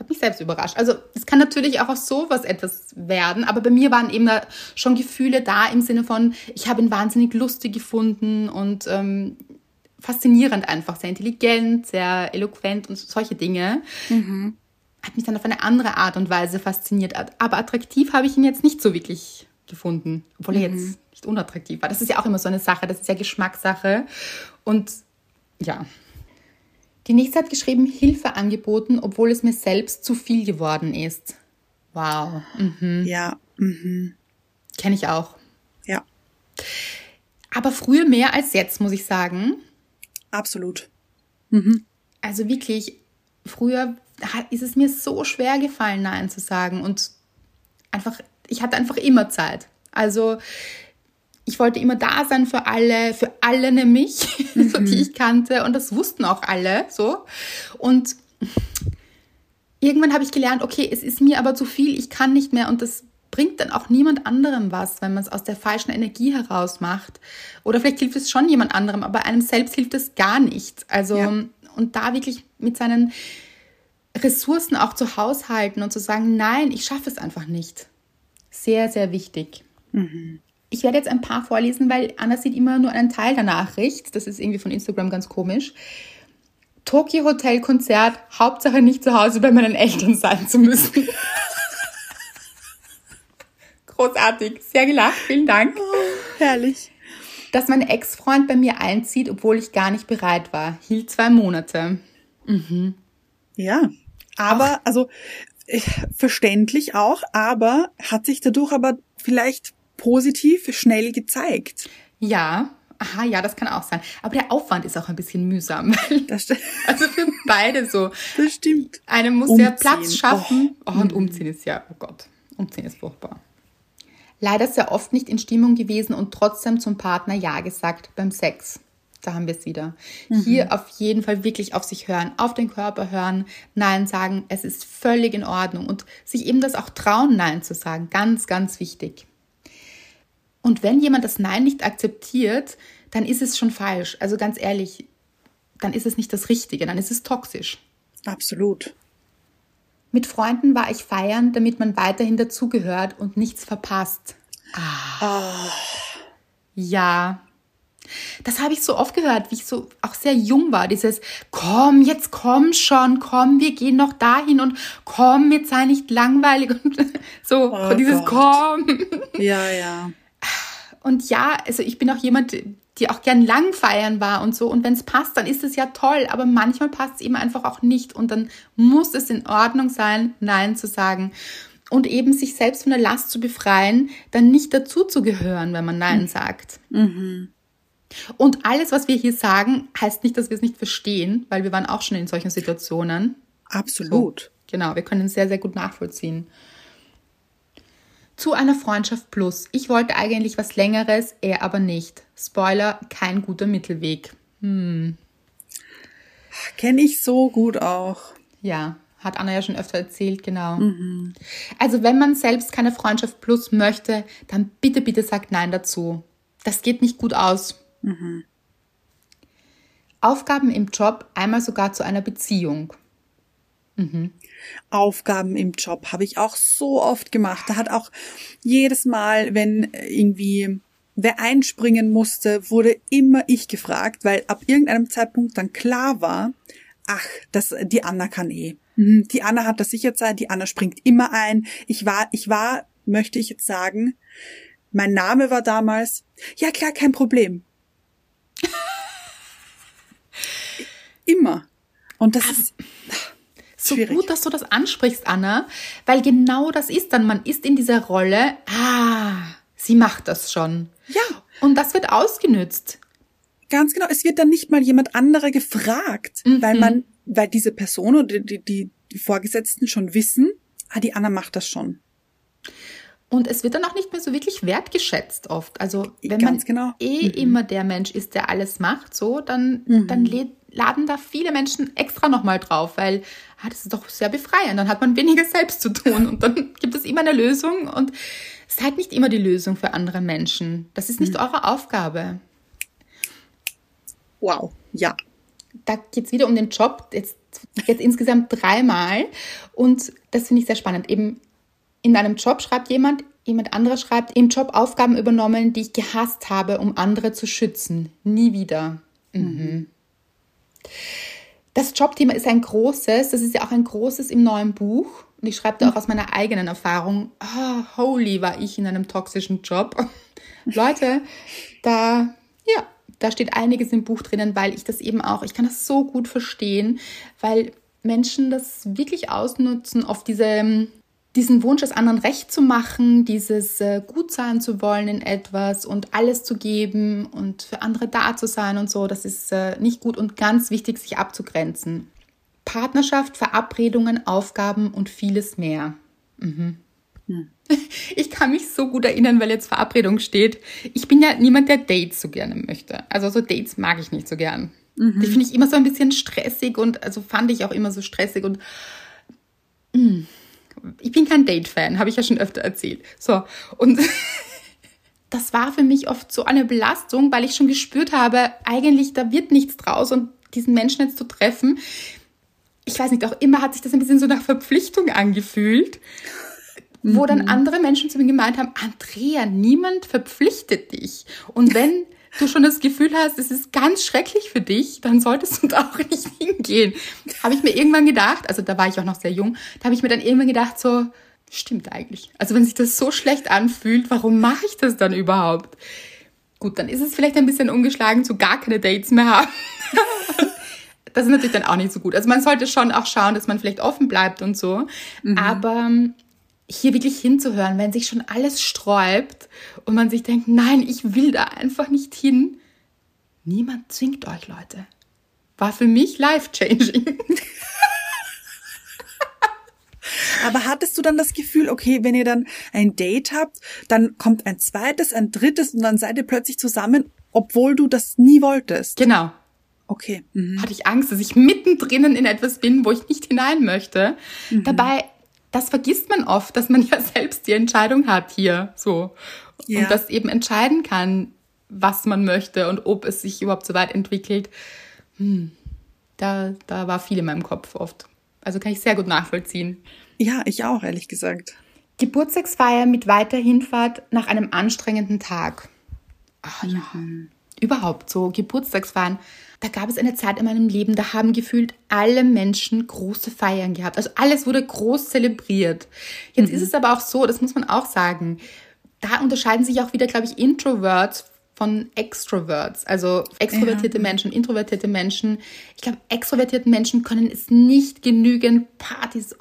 habe mich selbst überrascht. Also, es kann natürlich auch aus sowas etwas werden, aber bei mir waren eben da schon Gefühle da im Sinne von, ich habe ihn wahnsinnig lustig gefunden und ähm, faszinierend einfach, sehr intelligent, sehr eloquent und solche Dinge hat mich dann auf eine andere Art und Weise fasziniert. Aber attraktiv habe ich ihn jetzt nicht so wirklich gefunden, obwohl er jetzt nicht unattraktiv war. Das ist ja auch immer so eine Sache, das ist ja Geschmackssache. Und ja. Die nächste hat geschrieben, Hilfe angeboten, obwohl es mir selbst zu viel geworden ist. Wow. Mhm. Ja. Mhm. Kenne ich auch. Ja. Aber früher mehr als jetzt, muss ich sagen. Absolut. Also wirklich, früher ist es mir so schwer gefallen, Nein zu sagen. Und einfach, ich hatte einfach immer Zeit. Also ich wollte immer da sein für alle, für alle nämlich, so die ich kannte. Und das wussten auch alle so. Und irgendwann habe ich gelernt, okay, es ist mir aber zu viel, ich kann nicht mehr und das bringt dann auch niemand anderem was, wenn man es aus der falschen Energie heraus macht. Oder vielleicht hilft es schon jemand anderem, aber einem selbst hilft es gar nicht. Also, Ja. und da wirklich mit seinen Ressourcen auch zu haushalten und zu sagen, nein, ich schaffe es einfach nicht. Sehr, sehr wichtig. Ich werde jetzt ein paar vorlesen, weil Anna sieht immer nur einen Teil der Nachricht. Das ist irgendwie von Instagram ganz komisch. Tokyo Hotel Konzert, Hauptsache nicht zu Hause bei meinen Eltern sein zu müssen. Großartig, sehr gelacht, vielen Dank. Herrlich. Dass mein Ex-Freund bei mir einzieht, obwohl ich gar nicht bereit war. Hielt zwei Monate. Ja. Aber, also, äh, verständlich auch, aber hat sich dadurch aber vielleicht positiv schnell gezeigt. Ja, aha, ja, das kann auch sein. Aber der Aufwand ist auch ein bisschen mühsam. Also für beide so. das stimmt. Einem muss der Umziehen. Platz schaffen. Oh. und umziehen ist ja, oh Gott, umziehen ist furchtbar. Leider sehr oft nicht in Stimmung gewesen und trotzdem zum Partner Ja gesagt beim Sex. Da haben wir es wieder. Hier auf jeden Fall wirklich auf sich hören, auf den Körper hören, Nein sagen. Es ist völlig in Ordnung und sich eben das auch trauen, Nein zu sagen. Ganz, ganz wichtig. Und wenn jemand das Nein nicht akzeptiert, dann ist es schon falsch. Also ganz ehrlich, dann ist es nicht das Richtige, dann ist es toxisch. Absolut. Mit Freunden war ich feiern, damit man weiterhin dazugehört und nichts verpasst. Ah. Ja. Das habe ich so oft gehört, wie ich so auch sehr jung war. Dieses, komm, jetzt komm schon, komm, wir gehen noch dahin und komm, jetzt sei nicht langweilig und so, Oh dieses Gott. komm. Ja, ja. Und ja, also ich bin auch jemand, die auch gern lang feiern war und so. Und wenn es passt, dann ist es ja toll. Aber manchmal passt es eben einfach auch nicht. Und dann muss es in Ordnung sein, Nein zu sagen. Und eben sich selbst von der Last zu befreien, dann nicht dazu zu gehören, wenn man Nein sagt. Und alles, was wir hier sagen, heißt nicht, dass wir es nicht verstehen, weil wir waren auch schon in solchen Situationen. Absolut. So, genau, wir können es sehr, sehr gut nachvollziehen. Zu einer Freundschaft plus. Ich wollte eigentlich was Längeres, er aber nicht. Spoiler, kein guter Mittelweg. Hm. Kenne ich so gut auch. Ja, hat Anna ja schon öfter erzählt, genau. Mhm. Also wenn man selbst keine Freundschaft plus möchte, dann bitte, bitte sagt Nein dazu. Das geht nicht gut aus. Mhm. Aufgaben im Job einmal sogar zu einer Beziehung. Mhm. Aufgaben im Job habe ich auch so oft gemacht. Da hat auch jedes Mal, wenn irgendwie wer einspringen musste, wurde immer ich gefragt, weil ab irgendeinem Zeitpunkt dann klar war, ach, das, die Anna kann eh. Mhm, die Anna hat das sicher Zeit, die Anna springt immer ein. Ich war, ich war, möchte ich jetzt sagen, mein Name war damals, ja klar, kein Problem. immer. Und das also, ist so schwierig. gut, dass du das ansprichst, Anna, weil genau das ist dann, man ist in dieser Rolle, ah, sie macht das schon. Ja. Und das wird ausgenützt. Ganz genau. Es wird dann nicht mal jemand anderer gefragt, mhm. weil man, weil diese Person oder die, die, die Vorgesetzten schon wissen, ah, die Anna macht das schon. Und es wird dann auch nicht mehr so wirklich wertgeschätzt oft. Also wenn Ganz man genau. eh mhm. immer der Mensch ist, der alles macht, so, dann, mhm. dann laden da viele Menschen extra nochmal drauf, weil ah, das ist doch sehr befreiend. Dann hat man weniger selbst zu tun und dann gibt es immer eine Lösung und seid nicht immer die Lösung für andere Menschen. Das ist nicht mhm. eure Aufgabe. Wow, ja. Da geht es wieder um den Job, jetzt, jetzt insgesamt dreimal. Und das finde ich sehr spannend. Eben in einem Job schreibt jemand, jemand anderes schreibt, im Job Aufgaben übernommen, die ich gehasst habe, um andere zu schützen. Nie wieder. Mhm. Das Jobthema ist ein großes, das ist ja auch ein großes im neuen Buch. Und ich schreibe da auch aus meiner eigenen Erfahrung, oh, holy war ich in einem toxischen Job. Leute, da, ja, da steht einiges im Buch drinnen, weil ich das eben auch, ich kann das so gut verstehen, weil Menschen das wirklich ausnutzen, auf diese, diesen Wunsch, es anderen recht zu machen, dieses äh, gut sein zu wollen in etwas und alles zu geben und für andere da zu sein und so, das ist äh, nicht gut und ganz wichtig, sich abzugrenzen. Partnerschaft, Verabredungen, Aufgaben und vieles mehr. Mhm. Hm. Ich kann mich so gut erinnern, weil jetzt Verabredung steht. Ich bin ja niemand, der Dates so gerne möchte. Also so Dates mag ich nicht so gern. Mhm. Die finde ich immer so ein bisschen stressig und also fand ich auch immer so stressig und mh. Ich bin kein Date-Fan, habe ich ja schon öfter erzählt. So und das war für mich oft so eine Belastung, weil ich schon gespürt habe, eigentlich da wird nichts draus und diesen Menschen jetzt zu treffen, ich weiß nicht, auch immer hat sich das ein bisschen so nach Verpflichtung angefühlt, mhm. wo dann mhm. andere Menschen zu mir gemeint haben, Andrea, niemand verpflichtet dich. Und wenn du schon das Gefühl hast, es ist ganz schrecklich für dich, dann solltest du da auch nicht hingehen. Habe ich mir irgendwann gedacht, also da war ich auch noch sehr jung, da habe ich mir dann irgendwann gedacht, so, stimmt eigentlich. Also wenn sich das so schlecht anfühlt, warum mache ich das dann überhaupt? Gut, dann ist es vielleicht ein bisschen ungeschlagen zu gar keine Dates mehr haben. das ist natürlich dann auch nicht so gut. Also man sollte schon auch schauen, dass man vielleicht offen bleibt und so. Mhm. Aber hier wirklich hinzuhören, wenn sich schon alles sträubt und man sich denkt, nein, ich will da einfach nicht hin. Niemand zwingt euch, Leute. War für mich life-changing. Aber hattest du dann das Gefühl, okay, wenn ihr dann ein Date habt, dann kommt ein zweites, ein drittes und dann seid ihr plötzlich zusammen, obwohl du das nie wolltest? Genau. Okay. Mhm. Hatte ich Angst, dass ich mittendrin in etwas bin, wo ich nicht hinein möchte. Mhm. Dabei, das vergisst man oft, dass man ja selbst die Entscheidung hat hier, so. Ja. Und das eben entscheiden kann, was man möchte und ob es sich überhaupt so weit entwickelt. Hm. Da, da war viel in meinem Kopf oft. Also kann ich sehr gut nachvollziehen. Ja, ich auch, ehrlich gesagt. Geburtstagsfeier mit weiter Hinfahrt nach einem anstrengenden Tag. Ach ja. Überhaupt so Geburtstagsfeiern da gab es eine Zeit in meinem Leben, da haben gefühlt alle Menschen große Feiern gehabt. Also alles wurde groß zelebriert. Jetzt mhm. ist es aber auch so, das muss man auch sagen, da unterscheiden sich auch wieder, glaube ich, Introverts von Extroverts, also extrovertierte ja. Menschen, introvertierte Menschen. Ich glaube, extrovertierte Menschen können es nicht genügend Partys,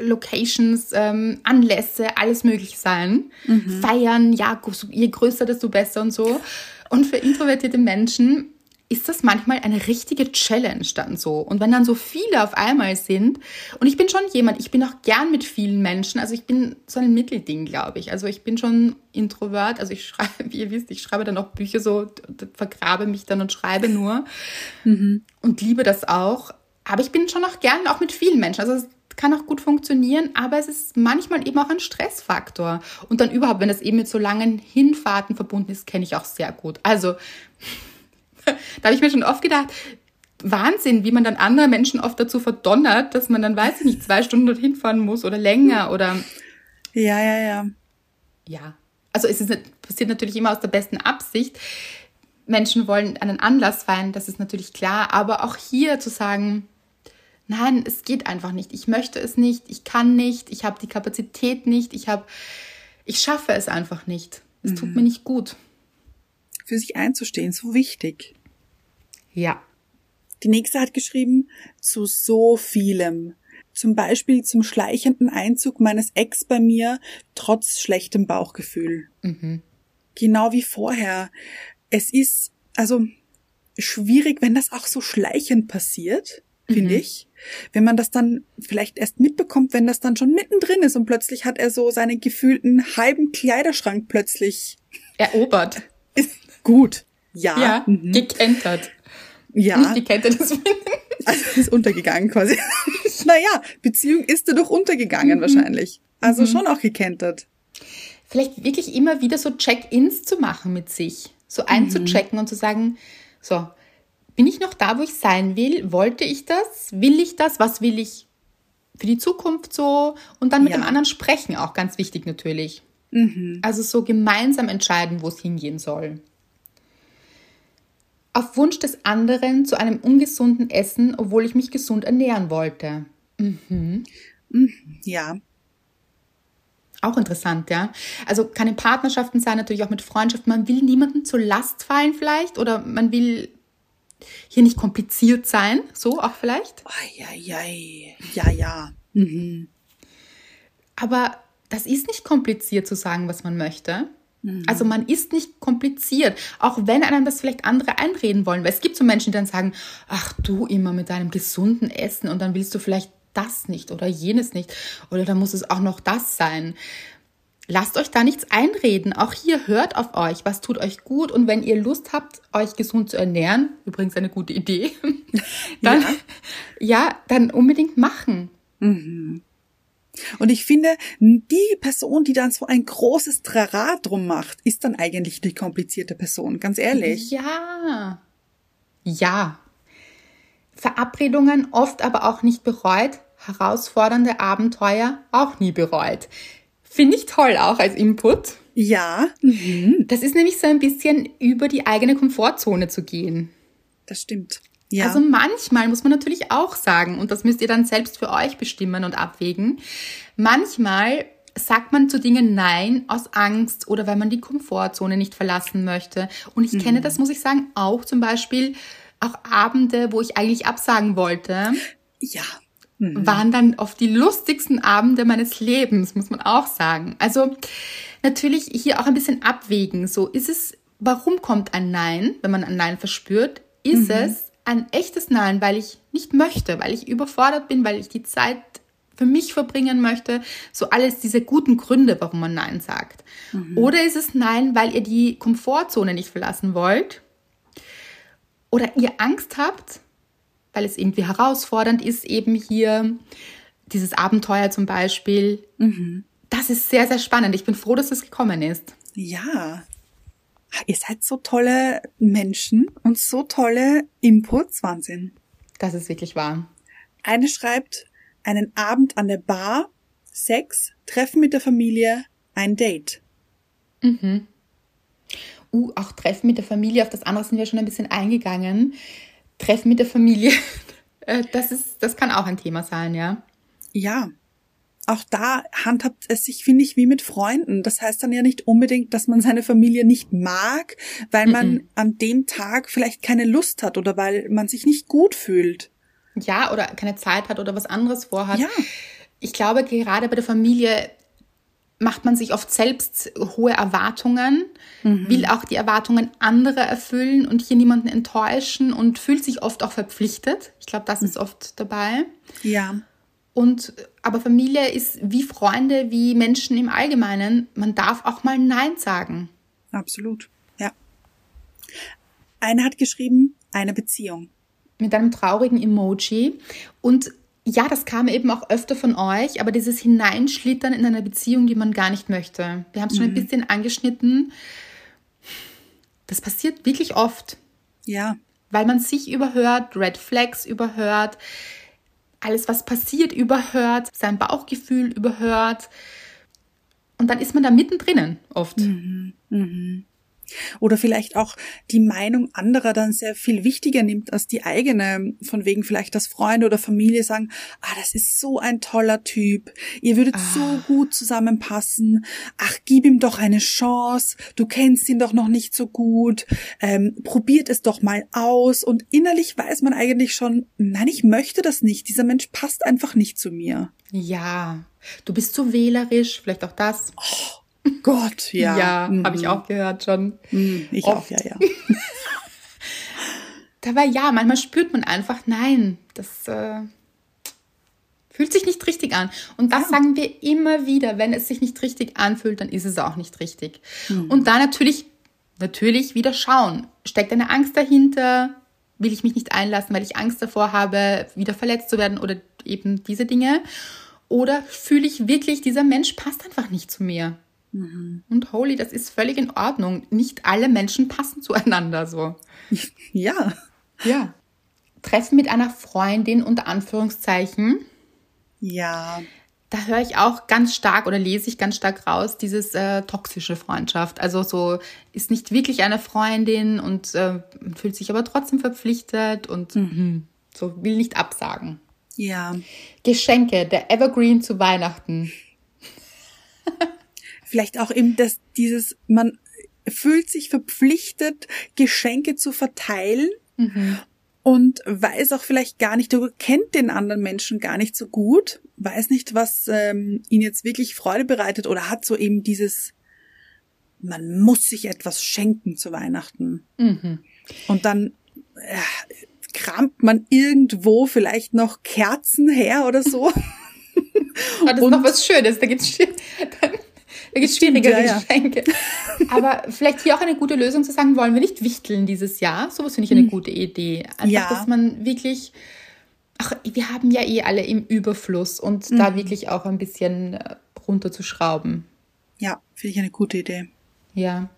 Locations, ähm, Anlässe, alles möglich sein. Mhm. Feiern, ja, je größer, desto besser und so. Und für introvertierte Menschen ist das manchmal eine richtige Challenge dann so. Und wenn dann so viele auf einmal sind, und ich bin schon jemand, ich bin auch gern mit vielen Menschen, also ich bin so ein Mittelding, glaube ich. Also ich bin schon Introvert, also ich schreibe, wie ihr wisst, ich schreibe dann auch Bücher so, vergrabe mich dann und schreibe nur mhm. und liebe das auch. Aber ich bin schon auch gern auch mit vielen Menschen. Also es kann auch gut funktionieren, aber es ist manchmal eben auch ein Stressfaktor. Und dann überhaupt, wenn das eben mit so langen Hinfahrten verbunden ist, kenne ich auch sehr gut. Also da habe ich mir schon oft gedacht, Wahnsinn, wie man dann andere Menschen oft dazu verdonnert, dass man dann, weiß ich nicht, zwei Stunden dorthin fahren muss oder länger oder. Ja, ja, ja. Ja. Also es ist, passiert natürlich immer aus der besten Absicht. Menschen wollen einen Anlass feiern, das ist natürlich klar. Aber auch hier zu sagen, nein, es geht einfach nicht. Ich möchte es nicht, ich kann nicht, ich habe die Kapazität nicht, ich habe, ich schaffe es einfach nicht. Es mhm. tut mir nicht gut für sich einzustehen, so wichtig. Ja. Die nächste hat geschrieben, zu so vielem. Zum Beispiel zum schleichenden Einzug meines Ex bei mir, trotz schlechtem Bauchgefühl. Mhm. Genau wie vorher. Es ist, also, schwierig, wenn das auch so schleichend passiert, finde mhm. ich. Wenn man das dann vielleicht erst mitbekommt, wenn das dann schon mittendrin ist und plötzlich hat er so seinen gefühlten halben Kleiderschrank plötzlich erobert. Gut. Ja. Ja, mhm. gekentert. Ja. Nicht gekentert, das also ist untergegangen quasi. naja, Beziehung ist dadurch untergegangen mhm. wahrscheinlich. Also mhm. schon auch gekentert. Vielleicht wirklich immer wieder so Check-ins zu machen mit sich. So einzuchecken und zu sagen, so, bin ich noch da, wo ich sein will? Wollte ich das? Will ich das? Was will ich für die Zukunft so? Und dann mit ja. dem anderen sprechen, auch ganz wichtig natürlich. Mhm. Also so gemeinsam entscheiden, wo es hingehen soll auf Wunsch des anderen zu einem ungesunden Essen, obwohl ich mich gesund ernähren wollte. Mhm. mhm. Ja. Auch interessant, ja. Also kann in Partnerschaften sein, natürlich auch mit Freundschaften. Man will niemanden zur Last fallen vielleicht oder man will hier nicht kompliziert sein, so auch vielleicht. Eieiei. Ja, ja. Mhm. Aber das ist nicht kompliziert zu sagen, was man möchte. Mhm. Also man ist nicht kompliziert, auch wenn einem das vielleicht andere einreden wollen. Weil es gibt so Menschen, die dann sagen, ach du immer mit deinem gesunden Essen und dann willst du vielleicht das nicht oder jenes nicht oder dann muss es auch noch das sein. Lasst euch da nichts einreden. Auch hier hört auf euch, was tut euch gut und wenn ihr Lust habt, euch gesund zu ernähren, übrigens eine gute Idee, dann ja, ja dann unbedingt machen. Mhm. Und ich finde, die Person, die dann so ein großes Trara drum macht, ist dann eigentlich die komplizierte Person, ganz ehrlich. Ja. Ja. Verabredungen oft aber auch nicht bereut, herausfordernde Abenteuer auch nie bereut. Finde ich toll auch als Input. Ja. Mhm. Das ist nämlich so ein bisschen über die eigene Komfortzone zu gehen. Das stimmt. Ja. Also manchmal muss man natürlich auch sagen, und das müsst ihr dann selbst für euch bestimmen und abwägen, manchmal sagt man zu Dingen Nein aus Angst oder weil man die Komfortzone nicht verlassen möchte. Und ich mhm. kenne das, muss ich sagen, auch zum Beispiel auch Abende, wo ich eigentlich absagen wollte. Ja. Mhm. Waren dann oft die lustigsten Abende meines Lebens, muss man auch sagen. Also natürlich hier auch ein bisschen abwägen. So ist es, warum kommt ein Nein, wenn man ein Nein verspürt? Ist mhm. es, ein echtes Nein, weil ich nicht möchte, weil ich überfordert bin, weil ich die Zeit für mich verbringen möchte. So alles diese guten Gründe, warum man Nein sagt. Mhm. Oder ist es Nein, weil ihr die Komfortzone nicht verlassen wollt? Oder ihr Angst habt, weil es irgendwie herausfordernd ist, eben hier dieses Abenteuer zum Beispiel. Mhm. Das ist sehr, sehr spannend. Ich bin froh, dass es gekommen ist. Ja, Ihr seid so tolle Menschen und so tolle Inputs. Wahnsinn. Das ist wirklich wahr. Eine schreibt, einen Abend an der Bar, Sex, Treffen mit der Familie, ein Date. Mhm. Uh, auch Treffen mit der Familie, auf das andere sind wir schon ein bisschen eingegangen. Treffen mit der Familie, äh, das ist, das kann auch ein Thema sein, ja. Ja, auch da handhabt es sich, finde ich, wie mit Freunden. Das heißt dann ja nicht unbedingt, dass man seine Familie nicht mag, weil man mm -mm. an dem Tag vielleicht keine Lust hat oder weil man sich nicht gut fühlt. Ja, oder keine Zeit hat oder was anderes vorhat. Ja. Ich glaube, gerade bei der Familie macht man sich oft selbst hohe Erwartungen, will auch die Erwartungen anderer erfüllen und hier niemanden enttäuschen und fühlt sich oft auch verpflichtet. Ich glaube, das ist oft dabei. Ja. Und aber Familie ist wie Freunde, wie Menschen im Allgemeinen. Man darf auch mal Nein sagen. Absolut. Ja. Eine hat geschrieben, eine Beziehung. Mit einem traurigen Emoji. Und ja, das kam eben auch öfter von euch, aber dieses Hineinschlittern in eine Beziehung, die man gar nicht möchte. Wir haben es schon ein bisschen angeschnitten. Das passiert wirklich oft, Ja. weil man sich überhört, Red Flags überhört, alles, was passiert, überhört, sein Bauchgefühl überhört. Und dann ist man da mittendrin oft. Oder vielleicht auch die Meinung anderer dann sehr viel wichtiger nimmt als die eigene. Von wegen vielleicht, dass Freunde oder Familie sagen, ah, das ist so ein toller Typ. Ihr würdet so gut zusammenpassen. Ach, gib ihm doch eine Chance. Du kennst ihn doch noch nicht so gut. Ähm, probiert es doch mal aus. Und innerlich weiß man eigentlich schon, nein, ich möchte das nicht. Dieser Mensch passt einfach nicht zu mir. Ja, du bist so wählerisch, vielleicht auch das. Gott, ja. ja Mhm. habe ich auch gehört schon. Mhm, Ich Oft. auch, ja, ja. Dabei ja, manchmal spürt man einfach, nein, das äh, fühlt sich nicht richtig an. Und das sagen wir immer wieder, wenn es sich nicht richtig anfühlt, dann ist es auch nicht richtig. Und da natürlich, natürlich wieder schauen. Steckt eine Angst dahinter? Will ich mich nicht einlassen, weil ich Angst davor habe, wieder verletzt zu werden oder eben diese Dinge? Oder fühle ich wirklich, dieser Mensch passt einfach nicht zu mir? Und holy, das ist völlig in Ordnung. Nicht alle Menschen passen zueinander so. Ja. Ja. Treffen mit einer Freundin unter Anführungszeichen. Ja. Da höre ich auch ganz stark oder lese ich ganz stark raus, dieses äh, toxische Freundschaft. Also so ist nicht wirklich eine Freundin und äh, fühlt sich aber trotzdem verpflichtet und mhm, so will nicht absagen. Ja. Geschenke, der Evergreen zu Weihnachten. Vielleicht auch eben das, dieses, man fühlt sich verpflichtet, Geschenke zu verteilen und weiß auch vielleicht gar nicht, du kennt den anderen Menschen gar nicht so gut, weiß nicht, was ähm, ihn jetzt wirklich Freude bereitet oder hat so eben dieses, man muss sich etwas schenken zu Weihnachten. Und dann äh, kramt man irgendwo vielleicht noch Kerzen her oder so. Ah, das ist noch was Schönes. Da gibt's dann- da gibt's schwierigere ja, ja. Geschenke. Aber vielleicht hier auch eine gute Lösung zu sagen, wollen wir nicht wichteln dieses Jahr? Sowas finde ich eine gute Idee. Einfach, Hm. Ja. dass man wirklich, ach, wir haben ja eh alle im Überfluss und Hm. da wirklich auch ein bisschen äh, runterzuschrauben. Ja, finde ich eine gute Idee. Ja.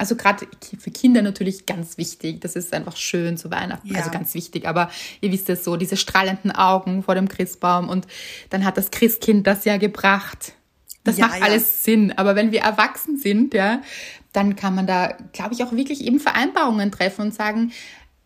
Also gerade für Kinder natürlich ganz wichtig. Das ist einfach schön zu Weihnachten. Ja. Also ganz wichtig. Aber ihr wisst es so, diese strahlenden Augen vor dem Christbaum und dann hat das Christkind das ja gebracht. Das Ja, macht ja. alles Sinn. Aber wenn wir erwachsen sind, ja, dann kann man da, glaube ich, auch wirklich eben Vereinbarungen treffen und sagen,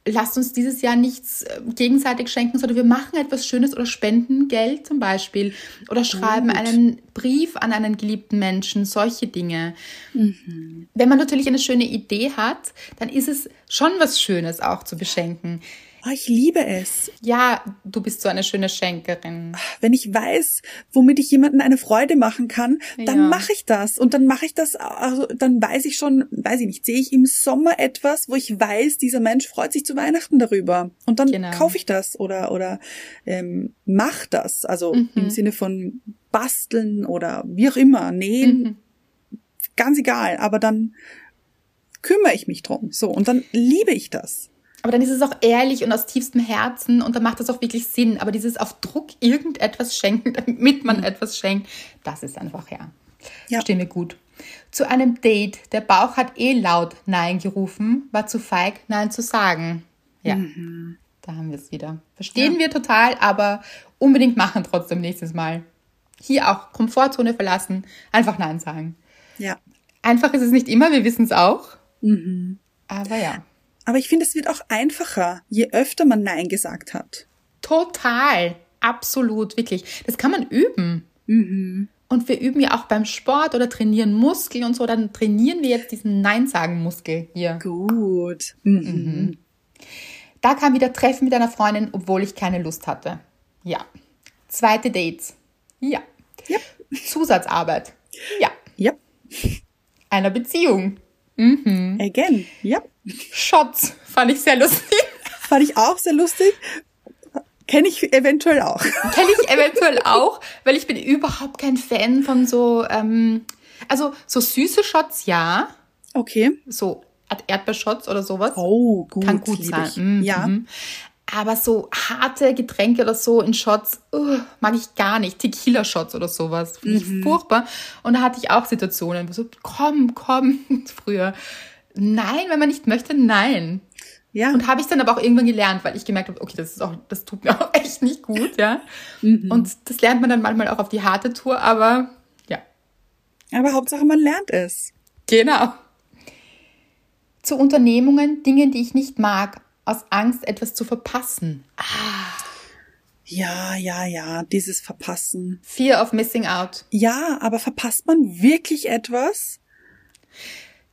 lasst uns dieses Jahr nichts äh, gegenseitig schenken, sondern wir machen etwas Schönes oder spenden Geld zum Beispiel oder schreiben Gut. einen Brief an einen geliebten Menschen, solche Dinge. Mhm. Wenn man natürlich eine schöne Idee hat, dann ist es schon was Schönes auch zu beschenken. Oh, ich liebe es. Ja, du bist so eine schöne Schenkerin. Wenn ich weiß, womit ich jemanden eine Freude machen kann, dann Ja. mache ich das. Und dann mache ich das, also dann weiß ich schon, weiß ich nicht, sehe ich im Sommer etwas, wo ich weiß, dieser Mensch freut sich zu Weihnachten darüber. Und dann Genau. kaufe ich das oder, oder ähm, mach das. Also Mhm. im Sinne von basteln oder wie auch immer, nähen, Mhm. ganz egal. Aber dann kümmere ich mich drum. So, und dann liebe ich das. Aber dann ist es auch ehrlich und aus tiefstem Herzen und dann macht das auch wirklich Sinn. Aber dieses auf Druck irgendetwas schenken, damit man etwas schenkt, das ist einfach, ja. Ja. Wir gut. Zu einem Date, der Bauch hat eh laut Nein gerufen, war zu feig, Nein zu sagen. Ja, da haben wir es wieder. Verstehen wir total, aber unbedingt machen trotzdem nächstes Mal. Hier auch Komfortzone verlassen, einfach Nein sagen. Ja. Einfach ist es nicht immer, wir wissen es auch. Aber ja. Aber ich finde, es wird auch einfacher, je öfter man Nein gesagt hat. Total. Absolut, wirklich. Das kann man üben. Und wir üben ja auch beim Sport oder trainieren Muskeln und so. Dann trainieren wir jetzt diesen Nein-Sagen-Muskel hier. Gut. Mhm. Da kam wieder Treffen mit einer Freundin, obwohl ich keine Lust hatte. Ja. Zweite Dates. Ja. Ja. Zusatzarbeit. Ja. Einer Beziehung. Again. Ja. Shots fand ich sehr lustig. Fand ich auch sehr lustig. Kenne ich eventuell auch. Kenne ich eventuell auch, weil ich bin überhaupt kein Fan von so, ähm, also so süße Shots, ja. Okay. So Erdbeershots oder sowas. Oh, gut. Kann gut sein. Mhm. Ja. Aber so harte Getränke oder so in Shots uh, mag ich gar nicht. Tequila-Shots oder sowas. Finde Mhm. ich furchtbar. Und da hatte ich auch Situationen, wo so, komm, komm, früher. Nein, wenn man nicht möchte, nein. Ja. Und habe ich dann aber auch irgendwann gelernt, weil ich gemerkt habe, okay, das ist auch, das tut mir auch echt nicht gut, ja. Mhm. Und das lernt man dann manchmal auch auf die harte Tour, aber ja, Aber Hauptsache, man lernt es. genau. Zu Unternehmungen, Dingen, die ich nicht mag, aus Angst, etwas zu verpassen. Ja, ja, ja, dieses Verpassen. Fear of missing out. Ja, aber verpasst man wirklich etwas?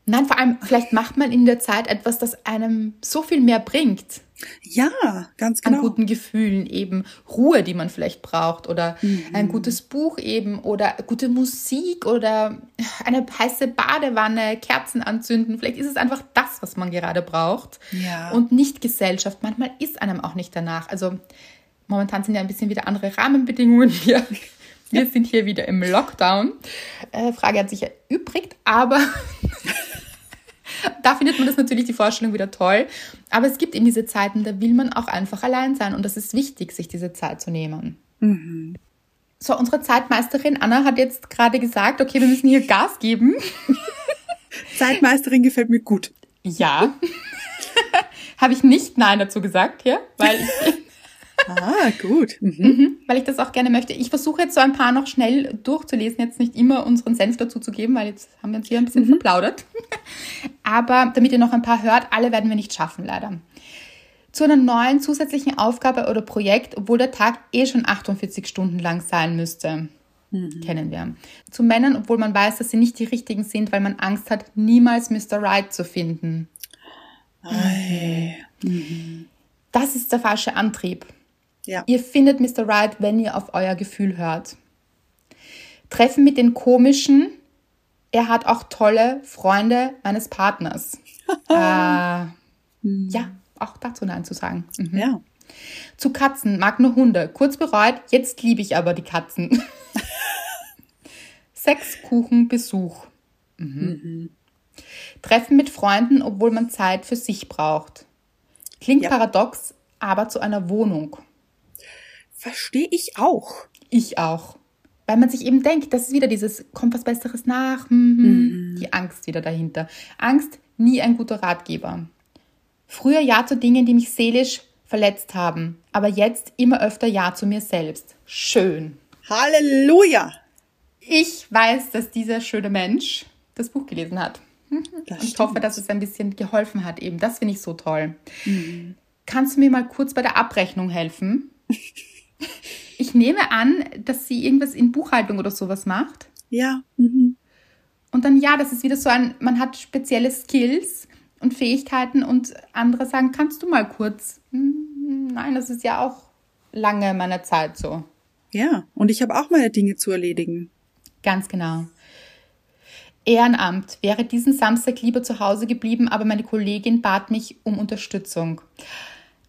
Nein, vor allem, vielleicht macht man in der Zeit etwas, das einem so viel mehr bringt. Ja, ganz An genau. guten Gefühlen eben. Ruhe, die man vielleicht braucht. Oder ein gutes Buch eben. Oder gute Musik. Oder eine heiße Badewanne, Kerzen anzünden. Vielleicht ist es einfach das, was man gerade braucht. Ja. Und nicht Gesellschaft. Manchmal ist einem auch nicht danach. Also momentan sind ja ein bisschen wieder andere Rahmenbedingungen. Wir, wir sind hier wieder im Lockdown. Äh, Frage hat sich erübrigt, aber da findet man das natürlich die Vorstellung wieder toll. Aber es gibt eben diese Zeiten, da will man auch einfach allein sein und das ist wichtig, sich diese Zeit zu nehmen. So, unsere Zeitmeisterin Anna hat jetzt gerade gesagt, okay, wir müssen hier Gas geben. Zeitmeisterin gefällt mir gut. Ja. Habe ich nicht Nein dazu gesagt, ja, weil ich, Ah, gut. Mhm. Mhm, weil ich das auch gerne möchte. Ich versuche jetzt so ein paar noch schnell durchzulesen, jetzt nicht immer unseren Senf dazu zu geben, weil jetzt haben wir uns hier ein bisschen verplaudert. Aber damit ihr noch ein paar hört, alle werden wir nicht schaffen, leider. Zu einer neuen zusätzlichen Aufgabe oder Projekt, obwohl der Tag eh schon 48 Stunden lang sein müsste. Kennen wir. Zu Männern, obwohl man weiß, dass sie nicht die richtigen sind, weil man Angst hat, niemals Mr. Right zu finden. Ei. Das ist der falsche Antrieb. Ja. Ihr findet Mr. Right, wenn ihr auf euer Gefühl hört. Treffen mit den komischen. Er hat auch tolle Freunde meines Partners. äh, ja, auch dazu Nein zu sagen. Mhm. Ja. Zu Katzen, mag nur Hunde. Kurz bereut, jetzt liebe ich aber die Katzen. Sex, Kuchen, Besuch. Mhm. Treffen mit Freunden, obwohl man Zeit für sich braucht. Klingt Ja. paradox, aber zu einer Wohnung. Verstehe ich auch. Ich auch. Weil man sich eben denkt, das ist wieder dieses, kommt was Besseres nach, hm, hm, die Angst wieder dahinter. Angst, nie ein guter Ratgeber. Früher Ja zu Dingen, die mich seelisch verletzt haben, aber jetzt immer öfter Ja zu mir selbst. Schön. Halleluja. Ich weiß, dass dieser schöne Mensch das Buch gelesen hat. Das Und ich hoffe, dass es ein bisschen geholfen hat eben. Das finde ich so toll. Kannst du mir mal kurz bei der Abrechnung helfen? Ich nehme an, dass sie irgendwas in Buchhaltung oder sowas macht. Ja. Mhm. Und dann, ja, das ist wieder so ein, man hat spezielle Skills und Fähigkeiten und andere sagen, kannst du mal kurz? Hm, Nein, das ist ja auch lange meiner Zeit so. Ja. Und ich habe auch meine Dinge zu erledigen. Ganz genau. Ehrenamt wäre diesen Samstag lieber zu Hause geblieben, aber meine Kollegin bat mich um Unterstützung.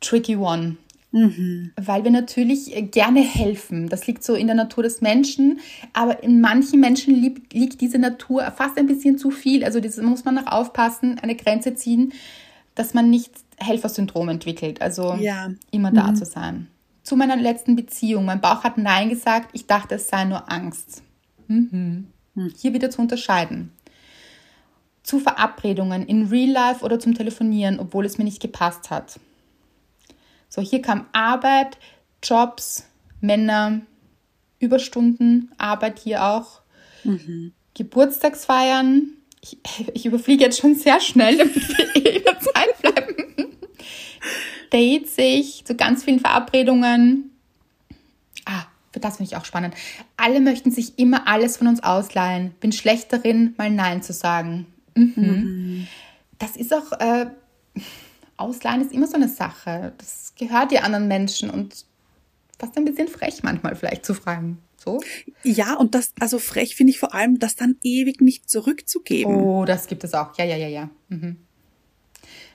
Tricky one. Weil wir natürlich äh, gerne helfen. Das liegt so in der Natur des Menschen. Aber in manchen Menschen lieb, liegt diese Natur fast ein bisschen zu viel. Also das muss man auch aufpassen, eine Grenze ziehen, dass man nicht Helfersyndrom entwickelt. Also Ja. immer da zu sein. Zu meiner letzten Beziehung. Mein Bauch hat Nein gesagt. Ich dachte, es sei nur Angst. Mhm. Hier wieder zu unterscheiden. Zu Verabredungen in Real Life oder zum Telefonieren, obwohl es mir nicht gepasst hat. So, hier kam Arbeit, Jobs, Männer, Überstunden, Arbeit hier auch. Geburtstagsfeiern. Ich, ich überfliege jetzt schon sehr schnell, damit wir in der Zeit bleiben. Dates sehe ich zu ganz vielen Verabredungen. Ah, für das finde ich auch spannend. Alle möchten sich immer alles von uns ausleihen. Bin schlecht darin, mal Nein zu sagen. Mhm. Das ist auch, äh, Ausleihen ist immer so eine Sache. Das gehört ja anderen Menschen und fast ein bisschen frech manchmal vielleicht zu fragen. So? Ja, und das, also frech finde ich vor allem, das dann ewig nicht zurückzugeben. Oh, das gibt es auch. Ja, ja, ja, ja. Mhm.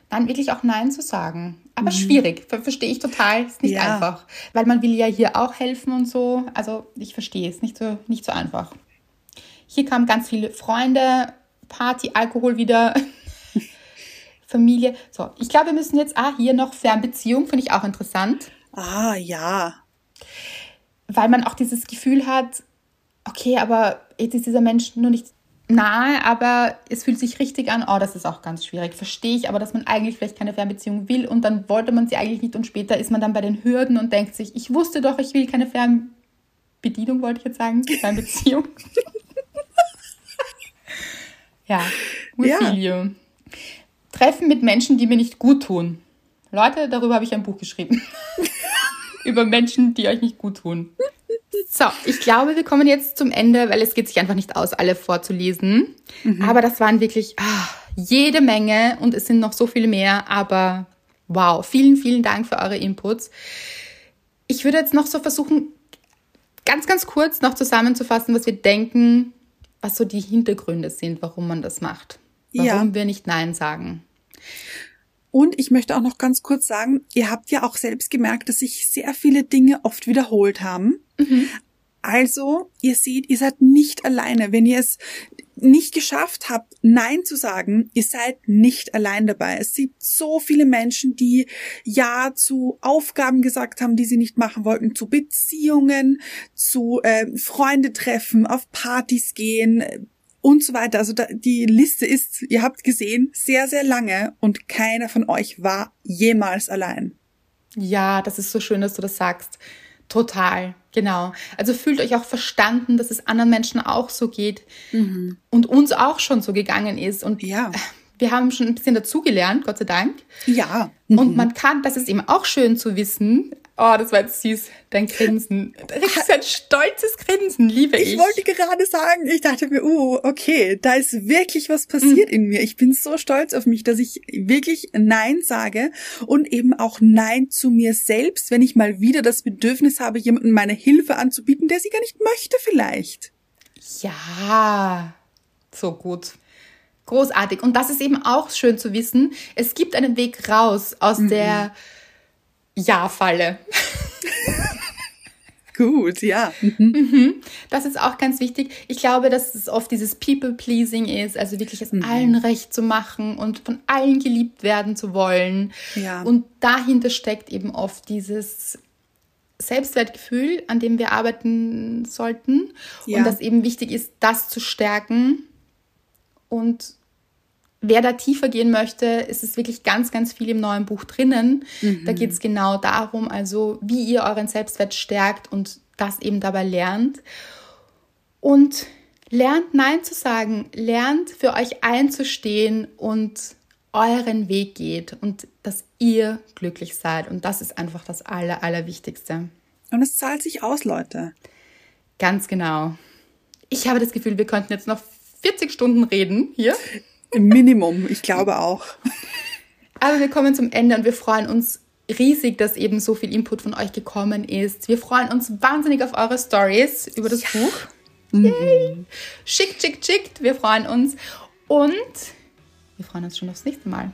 Dann wirklich auch Nein zu sagen. Aber schwierig, ver verstehe ich total. Ist nicht Ja. einfach. Weil man will ja hier auch helfen und so. Also ich verstehe es, nicht so, nicht so einfach. Hier kamen ganz viele Freunde, Party, Alkohol wieder, Familie. So, ich glaube, wir müssen jetzt, ah, hier noch Fernbeziehung, finde ich auch interessant. Ah, ja. weil man auch dieses Gefühl hat, okay, aber jetzt ist dieser Mensch nur nicht nahe, aber es fühlt sich richtig an. Oh, das ist auch ganz schwierig. Verstehe ich, aber dass man eigentlich vielleicht keine Fernbeziehung will und dann wollte man sie eigentlich nicht und später ist man dann bei den Hürden und denkt sich, ich wusste doch, ich will keine Fernbedienung, wollte ich jetzt sagen, Fernbeziehung. ja, we Ja. Treffen mit Menschen, die mir nicht gut tun. Leute, darüber habe ich ein Buch geschrieben. Über Menschen, die euch nicht gut tun. So, ich glaube, wir kommen jetzt zum Ende, weil es geht sich einfach nicht aus, alle vorzulesen. Aber das waren wirklich ah, jede Menge und es sind noch so viele mehr. Aber wow, vielen, vielen Dank für eure Inputs. Ich würde jetzt noch so versuchen, ganz, ganz kurz noch zusammenzufassen, was wir denken, was so die Hintergründe sind, warum man das macht. Warum Ja. wir nicht Nein sagen. Und ich möchte auch noch ganz kurz sagen, ihr habt ja auch selbst gemerkt, dass sich sehr viele Dinge oft wiederholt haben. Also, ihr seht, ihr seid nicht alleine. Wenn ihr es nicht geschafft habt, Nein zu sagen, ihr seid nicht allein dabei. Es gibt so viele Menschen, die Ja zu Aufgaben gesagt haben, die sie nicht machen wollten, zu Beziehungen, zu äh, Freunde treffen, auf Partys gehen, und so weiter. Also da, die Liste ist, ihr habt gesehen, sehr, sehr lange und keiner von euch war jemals allein. Ja, das ist so schön, dass du das sagst. Total, genau. Also fühlt euch auch verstanden, dass es anderen Menschen auch so geht und uns auch schon so gegangen ist. Und Ja. wir haben schon ein bisschen dazugelernt, Gott sei Dank. Ja. Und man kann, das ist eben auch schön zu wissen. Oh, das war jetzt süß, dein Grinsen. Das ist ein stolzes Grinsen, liebe ich. Ich wollte gerade sagen, ich dachte mir, uh, okay, da ist wirklich was passiert in mir. Ich bin so stolz auf mich, dass ich wirklich Nein sage und eben auch Nein zu mir selbst, wenn ich mal wieder das Bedürfnis habe, jemandem meine Hilfe anzubieten, der sie gar nicht möchte vielleicht. Ja, so gut. Großartig. Und das ist eben auch schön zu wissen. Es gibt einen Weg raus aus der Ja-Falle. Gut, ja. Das ist auch ganz wichtig. Ich glaube, dass es oft dieses People-Pleasing ist, also wirklich es allen recht zu machen und von allen geliebt werden zu wollen. Ja. Und dahinter steckt eben oft dieses Selbstwertgefühl, an dem wir arbeiten sollten. Ja. Und dass eben wichtig ist, das zu stärken. Und wer da tiefer gehen möchte, ist es wirklich ganz, ganz viel im neuen Buch drinnen. Da geht es genau darum, also wie ihr euren Selbstwert stärkt und das eben dabei lernt. Und lernt Nein zu sagen, lernt für euch einzustehen und euren Weg geht und dass ihr glücklich seid. Und das ist einfach das Aller, Allerwichtigste. Und es zahlt sich aus, Leute. Ganz genau. Ich habe das Gefühl, wir könnten jetzt noch 40 Stunden reden hier. Minimum, ich glaube auch. Aber wir kommen zum Ende und wir freuen uns riesig, dass eben so viel Input von euch gekommen ist. Wir freuen uns wahnsinnig auf eure Stories über das Buch. Yay. Schickt, schickt, schickt. Wir freuen uns. Und wir freuen uns schon aufs nächste Mal.